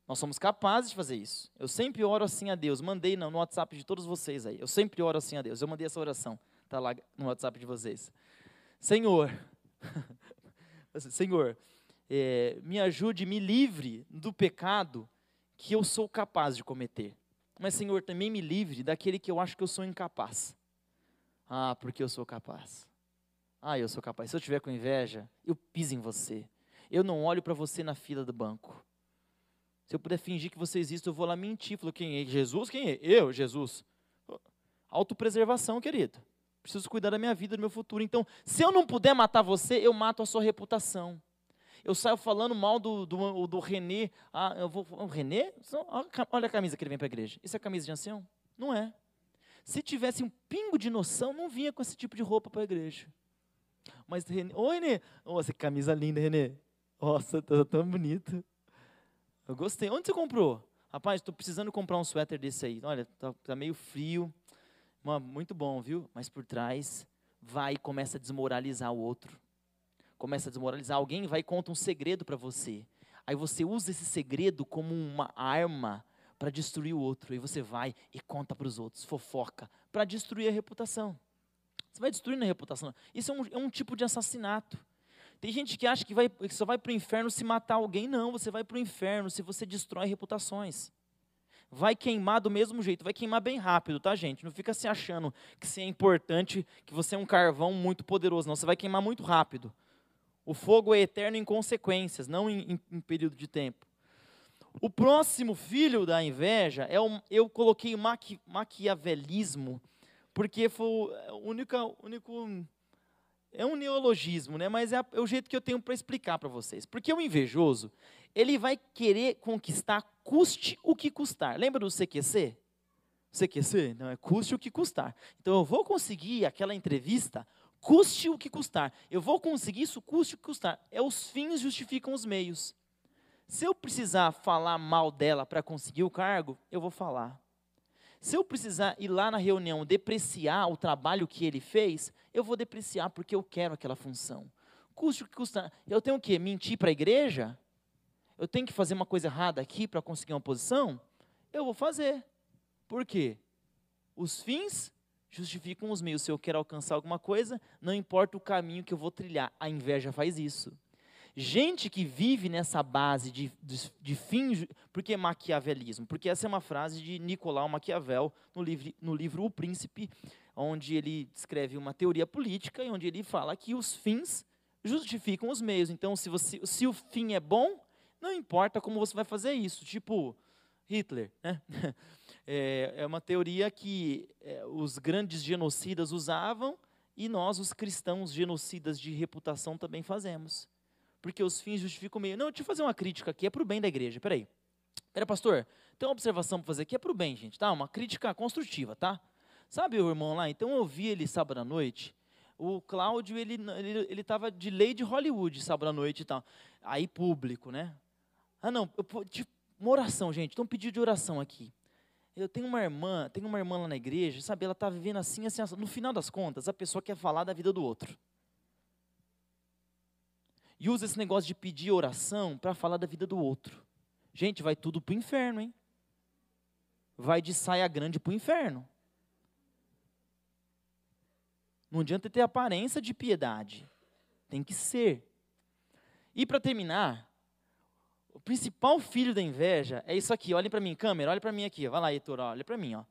B: Nós somos capazes de fazer isso. Eu sempre oro assim a Deus. Mandei no WhatsApp de todos vocês aí. Eu sempre oro assim a Deus. Eu mandei essa oração. Está lá no WhatsApp de vocês. Senhor, Senhor, é, me ajude, me livre do pecado que eu sou capaz de cometer. Mas, Senhor, também me livre daquele que eu acho que eu sou incapaz. Ah, porque eu sou capaz. Ah, eu sou capaz. Se eu tiver com inveja, eu piso em você. Eu não olho para você na fila do banco. Se eu puder fingir que você existe, eu vou lá mentir. Falou, quem é? Jesus? Quem é? Eu, Jesus. Autopreservação, querido. Preciso cuidar da minha vida, do meu futuro. Então, se eu não puder matar você, eu mato a sua reputação. Eu saio falando mal do, do, do Renê. Ah, eu vou, o Renê? Olha a camisa que ele vem para a igreja. Isso é camisa de ancião? Não é. Se tivesse um pingo de noção, não vinha com esse tipo de roupa para a igreja. Mas, Renê, ô Renê, oh, essa camisa linda, Renê. Nossa, tá tão bonito. Eu gostei. Onde você comprou? Rapaz, estou precisando comprar um suéter desse aí. Olha, tá, tá meio frio. muito bom, viu? Mas por trás, vai e começa a desmoralizar o outro. Começa a desmoralizar. Alguém vai e conta um segredo para você. Aí você usa esse segredo como uma arma para destruir o outro. Aí você vai e conta para os outros, fofoca, para destruir a reputação. Você vai destruindo a reputação. Isso é um, é um tipo de assassinato. Tem gente que acha que, vai, que só vai para o inferno se matar alguém. Não, você vai para o inferno se você destrói reputações. Vai queimar do mesmo jeito, vai queimar bem rápido, tá, gente? Não fica se achando que você é importante, que você é um carvão muito poderoso. Não, você vai queimar muito rápido. O fogo é eterno em consequências, não em, em, em período de tempo. O próximo filho da inveja é um, eu coloquei maqui, maquiavelismo, porque foi o único, único é um neologismo, né? mas é, é o jeito que eu tenho para explicar para vocês. Porque o invejoso, ele vai querer conquistar, custe o que custar. Lembra do CQC? CQC? Não, é custe o que custar. Então, eu vou conseguir aquela entrevista, custe o que custar. Eu vou conseguir isso, custe o que custar. É os fins justificam os meios. Se eu precisar falar mal dela para conseguir o cargo, eu vou falar. Se eu precisar ir lá na reunião depreciar o trabalho que ele fez, eu vou depreciar porque eu quero aquela função. Custe o que custa. Eu tenho o quê? Mentir para a igreja? Eu tenho que fazer uma coisa errada aqui para conseguir uma posição? Eu vou fazer. Por quê? Os fins justificam os meios. Se eu quero alcançar alguma coisa, não importa o caminho que eu vou trilhar. A inveja faz isso. Gente que vive nessa base de, de, de fim, por que maquiavelismo? Porque essa é uma frase de Nicolau Maquiavel no livro, no livro O Príncipe, onde ele escreve uma teoria política e onde ele fala que os fins justificam os meios. Então, se, você, se o fim é bom, não importa como você vai fazer isso. Tipo Hitler, né? É, é uma teoria que é, os grandes genocidas usavam e nós, os cristãos genocidas de reputação, também fazemos porque os fins justificam o meio. Não, deixa eu fazer uma crítica aqui, é para o bem da igreja. Peraí. Peraí, pastor, tem uma observação para fazer aqui, é para o bem, gente, tá? Uma crítica construtiva, tá? Sabe o irmão lá? Então eu vi ele sábado à noite. O Cláudio, ele ele ele estava de lei de Hollywood sábado à noite e tal. Aí público, né? Ah, não, eu, tipo, uma oração, gente. Então pedido de oração aqui. Eu tenho uma irmã, tenho uma irmã lá na igreja, sabe? Ela está vivendo assim, assim, assim. No final das contas, a pessoa quer falar da vida do outro e usa esse negócio de pedir oração para falar da vida do outro. Gente, vai tudo para o inferno, hein? Vai de saia grande para o inferno. Não adianta ter aparência de piedade. Tem que ser. E para terminar, o principal filho da inveja é isso aqui. Olhem para mim, câmera, olha para mim aqui. Vai lá, Heitor, olha para mim, ó.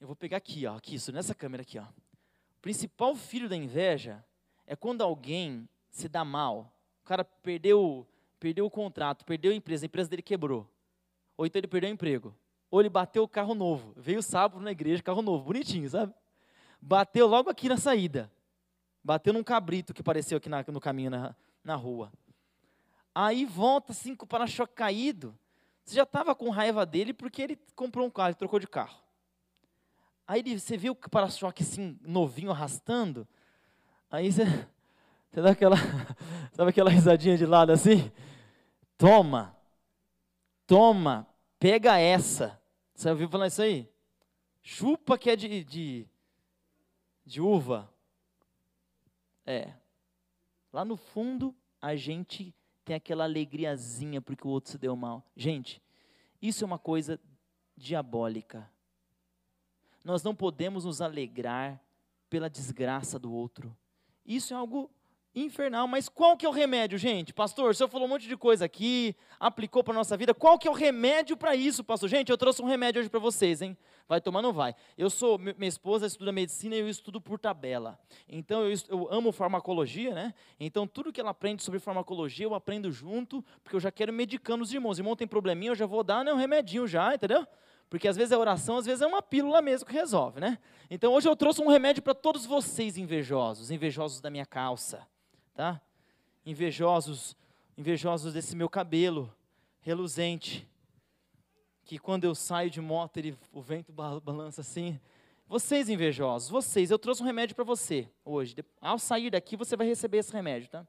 B: Eu vou pegar aqui, ó, aqui, isso nessa câmera aqui, ó. O principal filho da inveja é quando alguém se dá mal. O cara perdeu, perdeu o contrato, perdeu a empresa, a empresa dele quebrou. Ou então ele perdeu o emprego. Ou ele bateu o carro novo. Veio sábado na igreja, carro novo, bonitinho, sabe? Bateu logo aqui na saída. Bateu num cabrito que apareceu aqui na, no caminho na, na rua. Aí volta assim com o para-choque caído. Você já estava com raiva dele porque ele comprou um carro, ele trocou de carro. Aí você viu o para-choque assim, novinho, arrastando. Aí você, você dá aquela, sabe aquela risadinha de lado assim? Toma, toma, pega essa. Você ouviu falar isso aí? Chupa que é de, de, de uva. É. Lá no fundo, a gente tem aquela alegriazinha porque o outro se deu mal. Gente, isso é uma coisa diabólica. Nós não podemos nos alegrar pela desgraça do outro. Isso é algo infernal. Mas qual que é o remédio, gente? Pastor, o senhor falou um monte de coisa aqui, aplicou para nossa vida. Qual que é o remédio para isso, pastor? Gente, eu trouxe um remédio hoje para vocês, hein? Vai tomar, não vai. Eu sou, minha esposa estuda medicina e eu estudo por tabela. Então, eu, eu amo farmacologia, né? Então, tudo que ela aprende sobre farmacologia, eu aprendo junto, porque eu já quero medicando os irmãos. Irmão tem probleminha, eu já vou dar né, um remedinho já, entendeu? Porque às vezes é oração, às vezes é uma pílula mesmo que resolve, né? Então hoje eu trouxe um remédio para todos vocês invejosos, invejosos da minha calça tá? Invejosos, invejosos desse meu cabelo reluzente, que quando eu saio de moto, ele, o vento balança assim. Vocês invejosos, vocês, eu trouxe um remédio para você hoje. Ao sair daqui, você vai receber esse remédio, tá?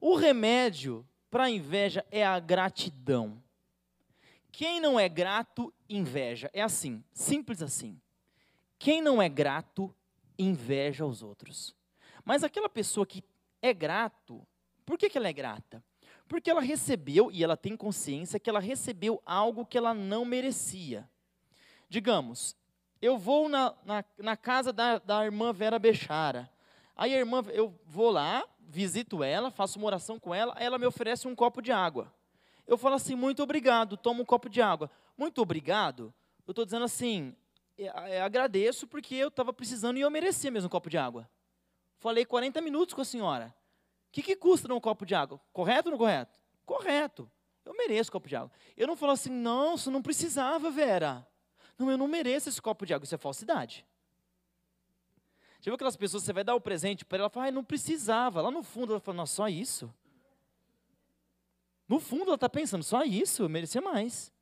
B: O remédio para a inveja é a gratidão. Quem não é grato, inveja. É assim, simples assim. Quem não é grato, inveja os outros. Mas aquela pessoa que é grato. Por que, que ela é grata? Porque ela recebeu, e ela tem consciência, que ela recebeu algo que ela não merecia. Digamos, eu vou na, na, na casa da, da irmã Vera Bechara. Aí a irmã, eu vou lá, visito ela, faço uma oração com ela, ela me oferece um copo de água. Eu falo assim, muito obrigado, toma um copo de água. Muito obrigado, eu estou dizendo assim, é, é, agradeço porque eu estava precisando e eu merecia mesmo um copo de água. Falei 40 minutos com a senhora. O que, que custa um copo de água? Correto ou não correto? Correto. Eu mereço copo de água. Eu não falo assim, não, você não precisava, Vera. Não, eu não mereço esse copo de água. Isso é falsidade. Já viu aquelas pessoas, você vai dar o presente para ela, ela fala, ah, não precisava. Lá no fundo ela fala, só isso. No fundo ela está pensando, só isso, eu merecia mais.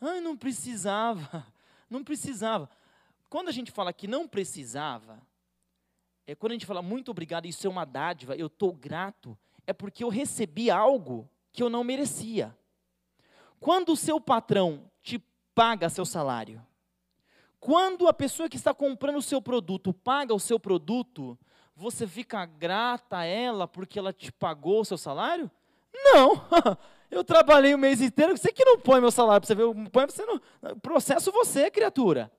B: Ai, não precisava, não precisava. Quando a gente fala que não precisava, é quando a gente fala muito obrigado, isso é uma dádiva, eu estou grato, é porque eu recebi algo que eu não merecia. Quando o seu patrão te paga seu salário, quando a pessoa que está comprando o seu produto paga o seu produto, você fica grata a ela porque ela te pagou o seu salário? Não! Eu trabalhei o mês inteiro, você que não põe meu salário para você ver, põe você não, processo você, criatura.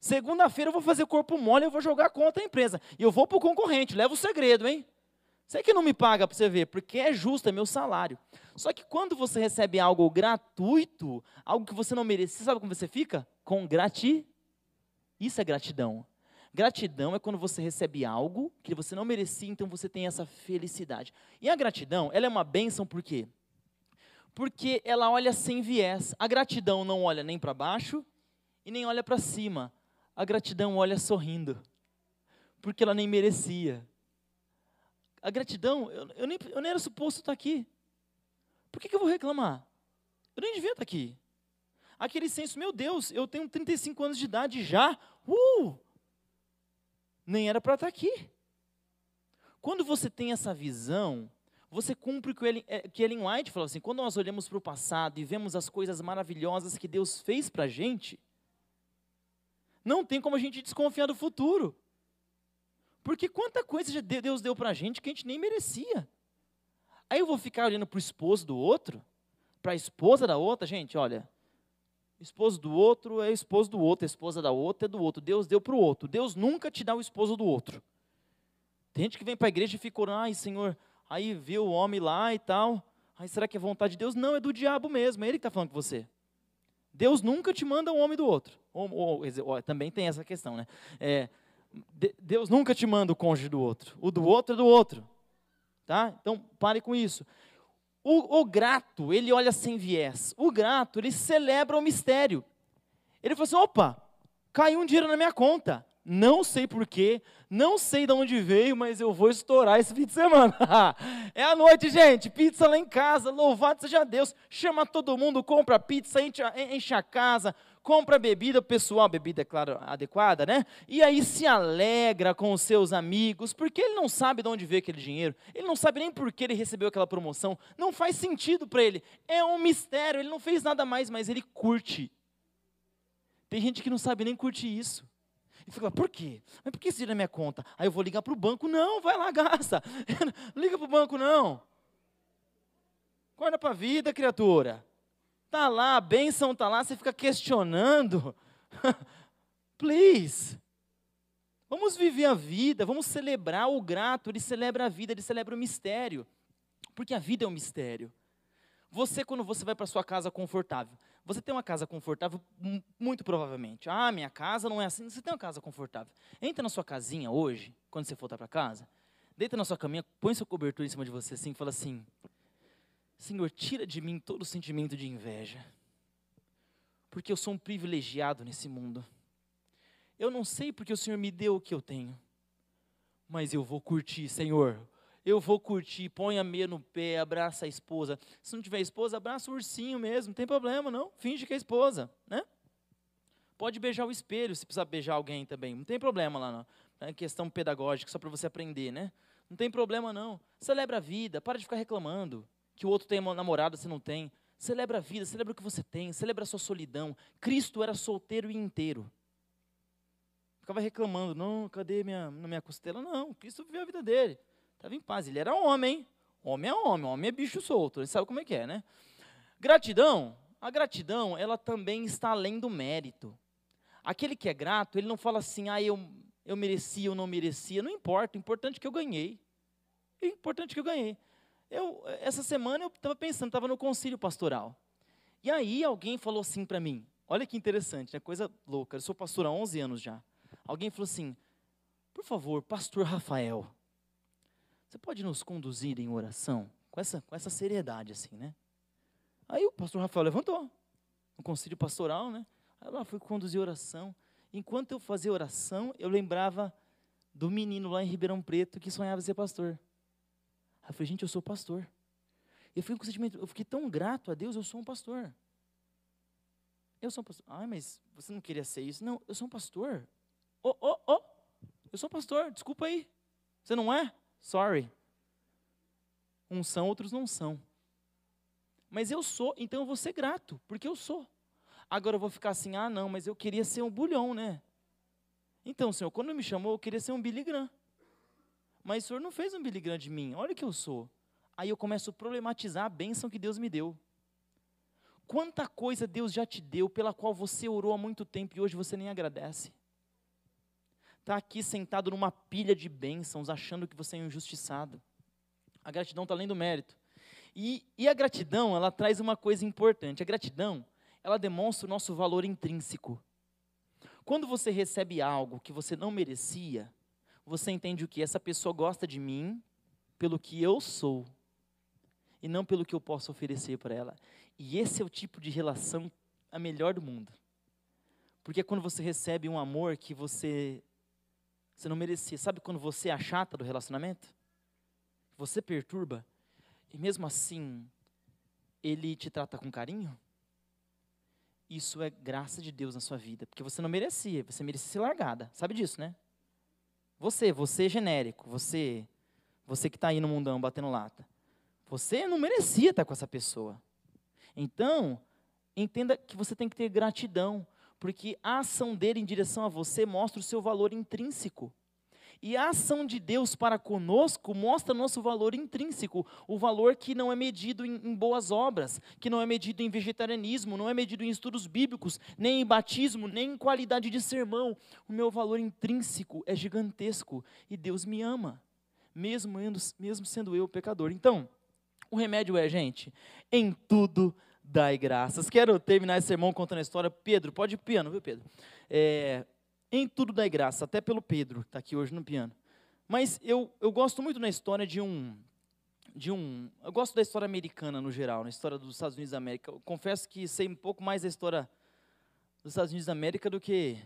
B: Segunda-feira eu vou fazer corpo mole, eu vou jogar contra a empresa. E eu vou para o concorrente, leva o segredo, hein? Você que não me paga para você ver, porque é justo, é meu salário. Só que quando você recebe algo gratuito, algo que você não merece, sabe como você fica? Com gratidão. Isso é gratidão. Gratidão é quando você recebe algo que você não merecia, então você tem essa felicidade. E a gratidão, ela é uma bênção por quê? Porque ela olha sem viés. A gratidão não olha nem para baixo e nem olha para cima. A gratidão olha sorrindo. Porque ela nem merecia. A gratidão, eu, eu, nem, eu nem era suposto estar aqui. Por que, que eu vou reclamar? Eu nem devia estar aqui. Aquele senso, meu Deus, eu tenho 35 anos de idade já. Uh! nem era para estar aqui. Quando você tem essa visão, você cumpre o que Ellen, é, que Ellen White falou assim: quando nós olhamos para o passado e vemos as coisas maravilhosas que Deus fez para a gente, não tem como a gente desconfiar do futuro. Porque quanta coisa Deus deu para a gente que a gente nem merecia. Aí eu vou ficar olhando para o esposo do outro, para a esposa da outra, gente, olha, esposo do outro é esposo do outro, a esposa da outra é do outro. Deus deu para o outro. Deus nunca te dá o esposo do outro. Tem gente que vem para a igreja e fica orando, ai Senhor, aí vê o homem lá e tal. Ai, será que é vontade de Deus? Não, é do diabo mesmo, é ele que está falando com você. Deus nunca te manda um homem do outro. Ou, ou, ou, também tem essa questão, né? É, de, Deus nunca te manda o cônjuge do outro. O do outro é do outro. Tá? Então, pare com isso. O, o, grato, ele olha sem viés. O grato, ele celebra o mistério. Ele fala assim: opa, caiu um dinheiro na minha conta. Não sei porquê, não sei de onde veio, mas eu vou estourar esse fim de semana. é a noite, gente. Pizza lá em casa, louvado seja Deus. Chama todo mundo, compra pizza, enche, enche a casa, compra bebida pessoal, bebida, é claro, adequada, né? E aí se alegra com os seus amigos, porque ele não sabe de onde veio aquele dinheiro, ele não sabe nem por que ele recebeu aquela promoção, não faz sentido para ele, é um mistério, ele não fez nada mais, mas ele curte. Tem gente que não sabe nem curtir isso. E fica, por quê? Mas por que isso na minha conta? Aí eu vou ligar para o banco. Não, vai lá, gasta. Liga para o banco, não. Acorda para a vida, criatura. Está lá, a bênção está lá, você fica questionando. Please. Vamos viver a vida, vamos celebrar o grato, ele celebra a vida, ele celebra o mistério. Porque a vida é um mistério. Você, quando você vai para sua casa confortável, você tem uma casa confortável, muito provavelmente. Ah, minha casa não é assim. Você tem uma casa confortável. Entra na sua casinha hoje, quando você voltar para casa, deita na sua caminha, põe sua cobertura em cima de você assim e fala assim: Senhor, tira de mim todo o sentimento de inveja, porque eu sou um privilegiado nesse mundo. Eu não sei porque o Senhor me deu o que eu tenho, mas eu vou curtir, Senhor. Eu vou curtir, põe a meia no pé, abraça a esposa. Se não tiver esposa, abraça o ursinho mesmo, não tem problema, não. Finge que é esposa, né? Pode beijar o espelho, se precisar beijar alguém também, não tem problema lá, não. É questão pedagógica, só para você aprender, né? Não tem problema, não. Celebra a vida, para de ficar reclamando que o outro tem uma namorada, você não tem. Celebra a vida, celebra o que você tem, celebra a sua solidão. Cristo era solteiro e inteiro. Ficava reclamando, não, cadê minha, minha costela? Não, Cristo viveu a vida dele. Estava em paz, ele era homem. Homem é homem, homem é bicho solto, ele sabe como é que é, né? Gratidão, a gratidão, ela também está além do mérito. Aquele que é grato, ele não fala assim, ah, eu, eu merecia ou não merecia, não importa, o importante é que eu ganhei. O importante é que eu ganhei. Eu, essa semana eu estava pensando, estava no concílio pastoral. E aí alguém falou assim para mim, olha que interessante, é coisa louca, eu sou pastor há 11 anos já. Alguém falou assim, por favor, pastor Rafael, você pode nos conduzir em oração? com essa, com essa seriedade, assim, né? Aí o pastor Rafael levantou, no concílio pastoral, né? Aí lá fui conduzir oração. Enquanto eu fazia oração, eu lembrava do menino lá em Ribeirão Preto que sonhava ser pastor. Aí eu falei, gente, eu sou pastor. Eu fiquei com sentimento, eu fiquei tão grato a Deus, eu sou um pastor. Eu sou um pastor. Ah, mas você não queria ser isso? Não, eu sou um pastor. Oh, oh, oh, eu sou um pastor, desculpa aí. Você não é? Sorry. Uns são, outros não são. Mas eu sou, então eu vou ser grato, porque eu sou. Agora eu vou ficar assim, ah, não, mas eu queria ser um bulhão, né? Então, Senhor, quando me chamou, eu queria ser um Billy. Mas o Senhor não fez um Billy de mim, olha o que eu sou. Aí eu começo a problematizar a bênção que Deus me deu. Quanta coisa Deus já te deu, pela qual você orou há muito tempo e hoje você nem agradece. Está aqui sentado numa pilha de bênçãos, achando que você é injustiçado. A gratidão está além do mérito. E, e a gratidão, ela traz uma coisa importante. A gratidão, ela demonstra o nosso valor intrínseco. Quando você recebe algo que você não merecia, você entende o que? Essa pessoa gosta de mim pelo que eu sou e não pelo que eu posso oferecer para ela. E esse é o tipo de relação a melhor do mundo. Porque é quando você recebe um amor que você você não merecia. Sabe quando você é a chata do relacionamento? Você perturba e mesmo assim ele te trata com carinho? Isso é graça de Deus na sua vida, porque você não merecia, você merecia ser largada. Sabe disso, né? Você, você genérico, você, você que está aí no mundão batendo lata. Você não merecia estar com essa pessoa. Então, entenda que você tem que ter gratidão, porque a ação dele em direção a você mostra o seu valor intrínseco. E a ação de Deus para conosco mostra nosso valor intrínseco, o valor que não é medido em, em, boas obras, que não é medido em vegetarianismo, não é medido em estudos bíblicos, nem em batismo, nem em qualidade de sermão. O meu valor intrínseco é gigantesco e Deus me ama, mesmo, mesmo sendo eu pecador. Então, o remédio é, gente, em tudo dai graças. Quero terminar esse sermão contando a história. Pedro, pode ir piano, viu, Pedro? É, em tudo dai graça, até pelo Pedro, está aqui hoje no piano. Mas eu, eu gosto muito da história de um, de um. Eu gosto da história americana no geral, na história dos Estados Unidos da América. Eu confesso que sei um pouco mais da história dos Estados Unidos da América do que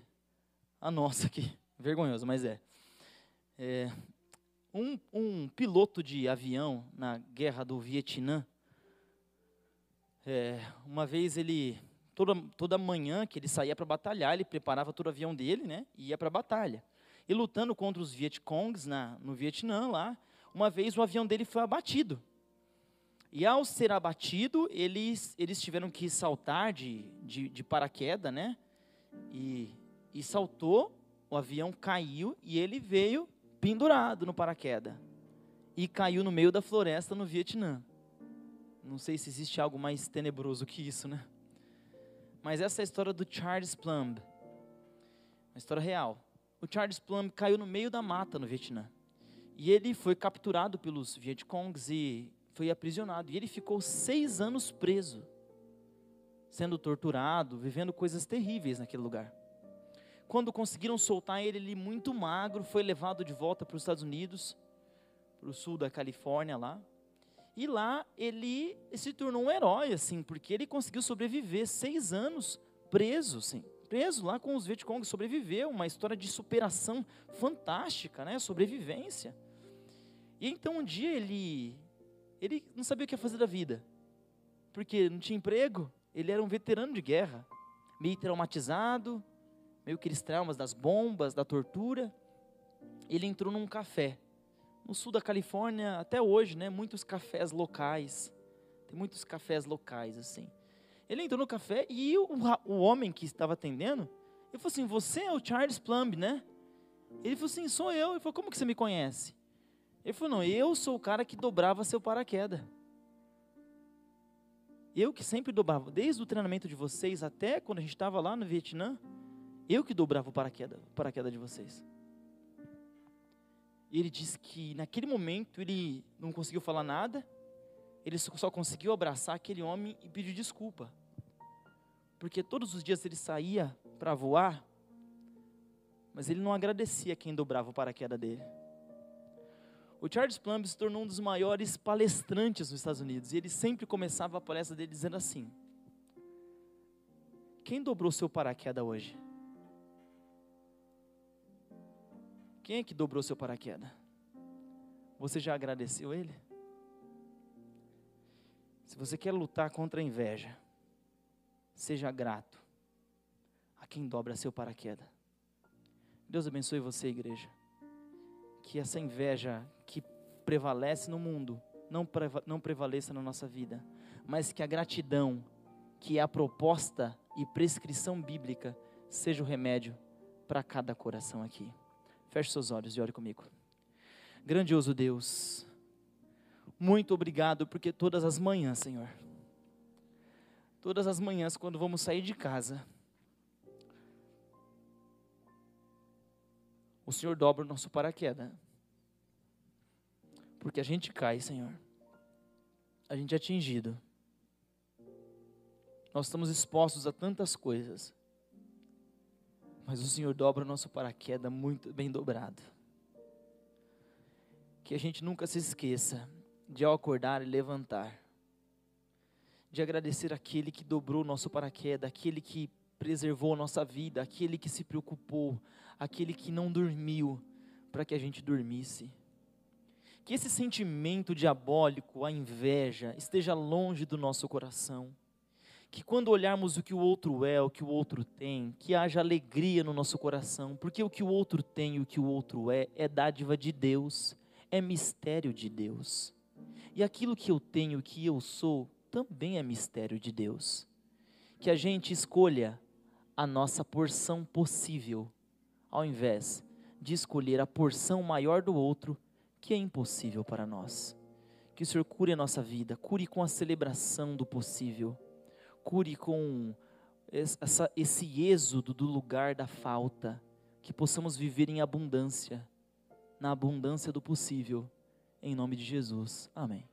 B: a nossa aqui. Vergonhoso, mas é. é um, um, piloto de avião na guerra do Vietnã, é, uma vez ele toda, toda manhã que ele saía para batalhar, ele preparava todo o avião dele, né, e ia para a batalha. E lutando contra os Vietcongs na, no Vietnã, lá, uma vez o avião dele foi abatido. E ao ser abatido, eles, eles tiveram que saltar de, de, de paraquedas, né, e, e saltou, o avião caiu e ele veio pendurado no paraquedas. E caiu no meio da floresta no Vietnã. Não sei se existe algo mais tenebroso que isso, né? Mas essa é a história do Charles Plumb. Uma história real. O Charles Plumb caiu no meio da mata no Vietnã. E ele foi capturado pelos Vietcongs e foi aprisionado. E ele ficou seis anos preso, sendo torturado, vivendo coisas terríveis naquele lugar. Quando conseguiram soltar ele, ele muito magro, foi levado de volta para os Estados Unidos, para o sul da Califórnia lá. E lá ele se tornou um herói, assim, porque ele conseguiu sobreviver seis anos preso, assim, preso lá com os Vietcong, sobreviveu, uma história de superação fantástica, né, sobrevivência. E então um dia ele, ele não sabia o que fazer da vida, porque não tinha emprego, ele era um veterano de guerra, meio traumatizado, meio aqueles traumas das bombas, da tortura. Ele entrou num café no sul da Califórnia, até hoje, né, muitos cafés locais. Tem muitos cafés locais, assim. Ele entrou no café e o, o homem que estava atendendo, ele falou assim, você é o Charles Plumb, né? Ele falou assim, sou eu. Ele falou, como que você me conhece? Ele falou, não, eu sou o cara que dobrava seu paraquedas. Eu que sempre dobrava, desde o treinamento de vocês até quando a gente estava lá no Vietnã, eu que dobrava o paraquedas, paraquedas de vocês. E ele diz que naquele momento ele não conseguiu falar nada, ele só conseguiu abraçar aquele homem e pedir desculpa. Porque todos os dias ele saía para voar, mas ele não agradecia quem dobrava o paraquedas dele. O Charles Plumb se tornou um dos maiores palestrantes nos Estados Unidos e ele sempre começava a palestra dele dizendo assim: Quem dobrou seu paraquedas hoje? Quem é que dobrou seu paraquedas? Você já agradeceu ele? Se você quer lutar contra a inveja, seja grato a quem dobra seu paraquedas. Deus abençoe você, igreja. Que essa inveja que prevalece no mundo não, preva não prevaleça na nossa vida, mas que a gratidão, que é a proposta e prescrição bíblica, seja o remédio para cada coração aqui. Feche seus olhos e ore comigo. Grandioso Deus, muito obrigado porque todas as manhãs, Senhor, todas as manhãs, quando vamos sair de casa, o Senhor dobra o nosso paraquedas. Porque a gente cai, Senhor. A gente é atingido. Nós estamos expostos a tantas coisas. Mas o Senhor dobra o nosso paraquedas muito bem dobrado. Que a gente nunca se esqueça de ao acordar e levantar, de agradecer aquele que dobrou o nosso paraquedas, aquele que preservou a nossa vida, aquele que se preocupou, aquele que não dormiu para que a gente dormisse. Que esse sentimento diabólico, a inveja, esteja longe do nosso coração que quando olharmos o que o outro é, o que o outro tem, que haja alegria no nosso coração, porque o que o outro tem e o que o outro é, é dádiva de Deus, é mistério de Deus. E aquilo que eu tenho, que eu sou, também é mistério de Deus. Que a gente escolha a nossa porção possível, ao invés de escolher a porção maior do outro, que é impossível para nós. Que o Senhor cure a nossa vida, cure com a celebração do possível cure com essa, esse êxodo do lugar da falta, que possamos viver em abundância, na abundância do possível, em nome de Jesus. Amém.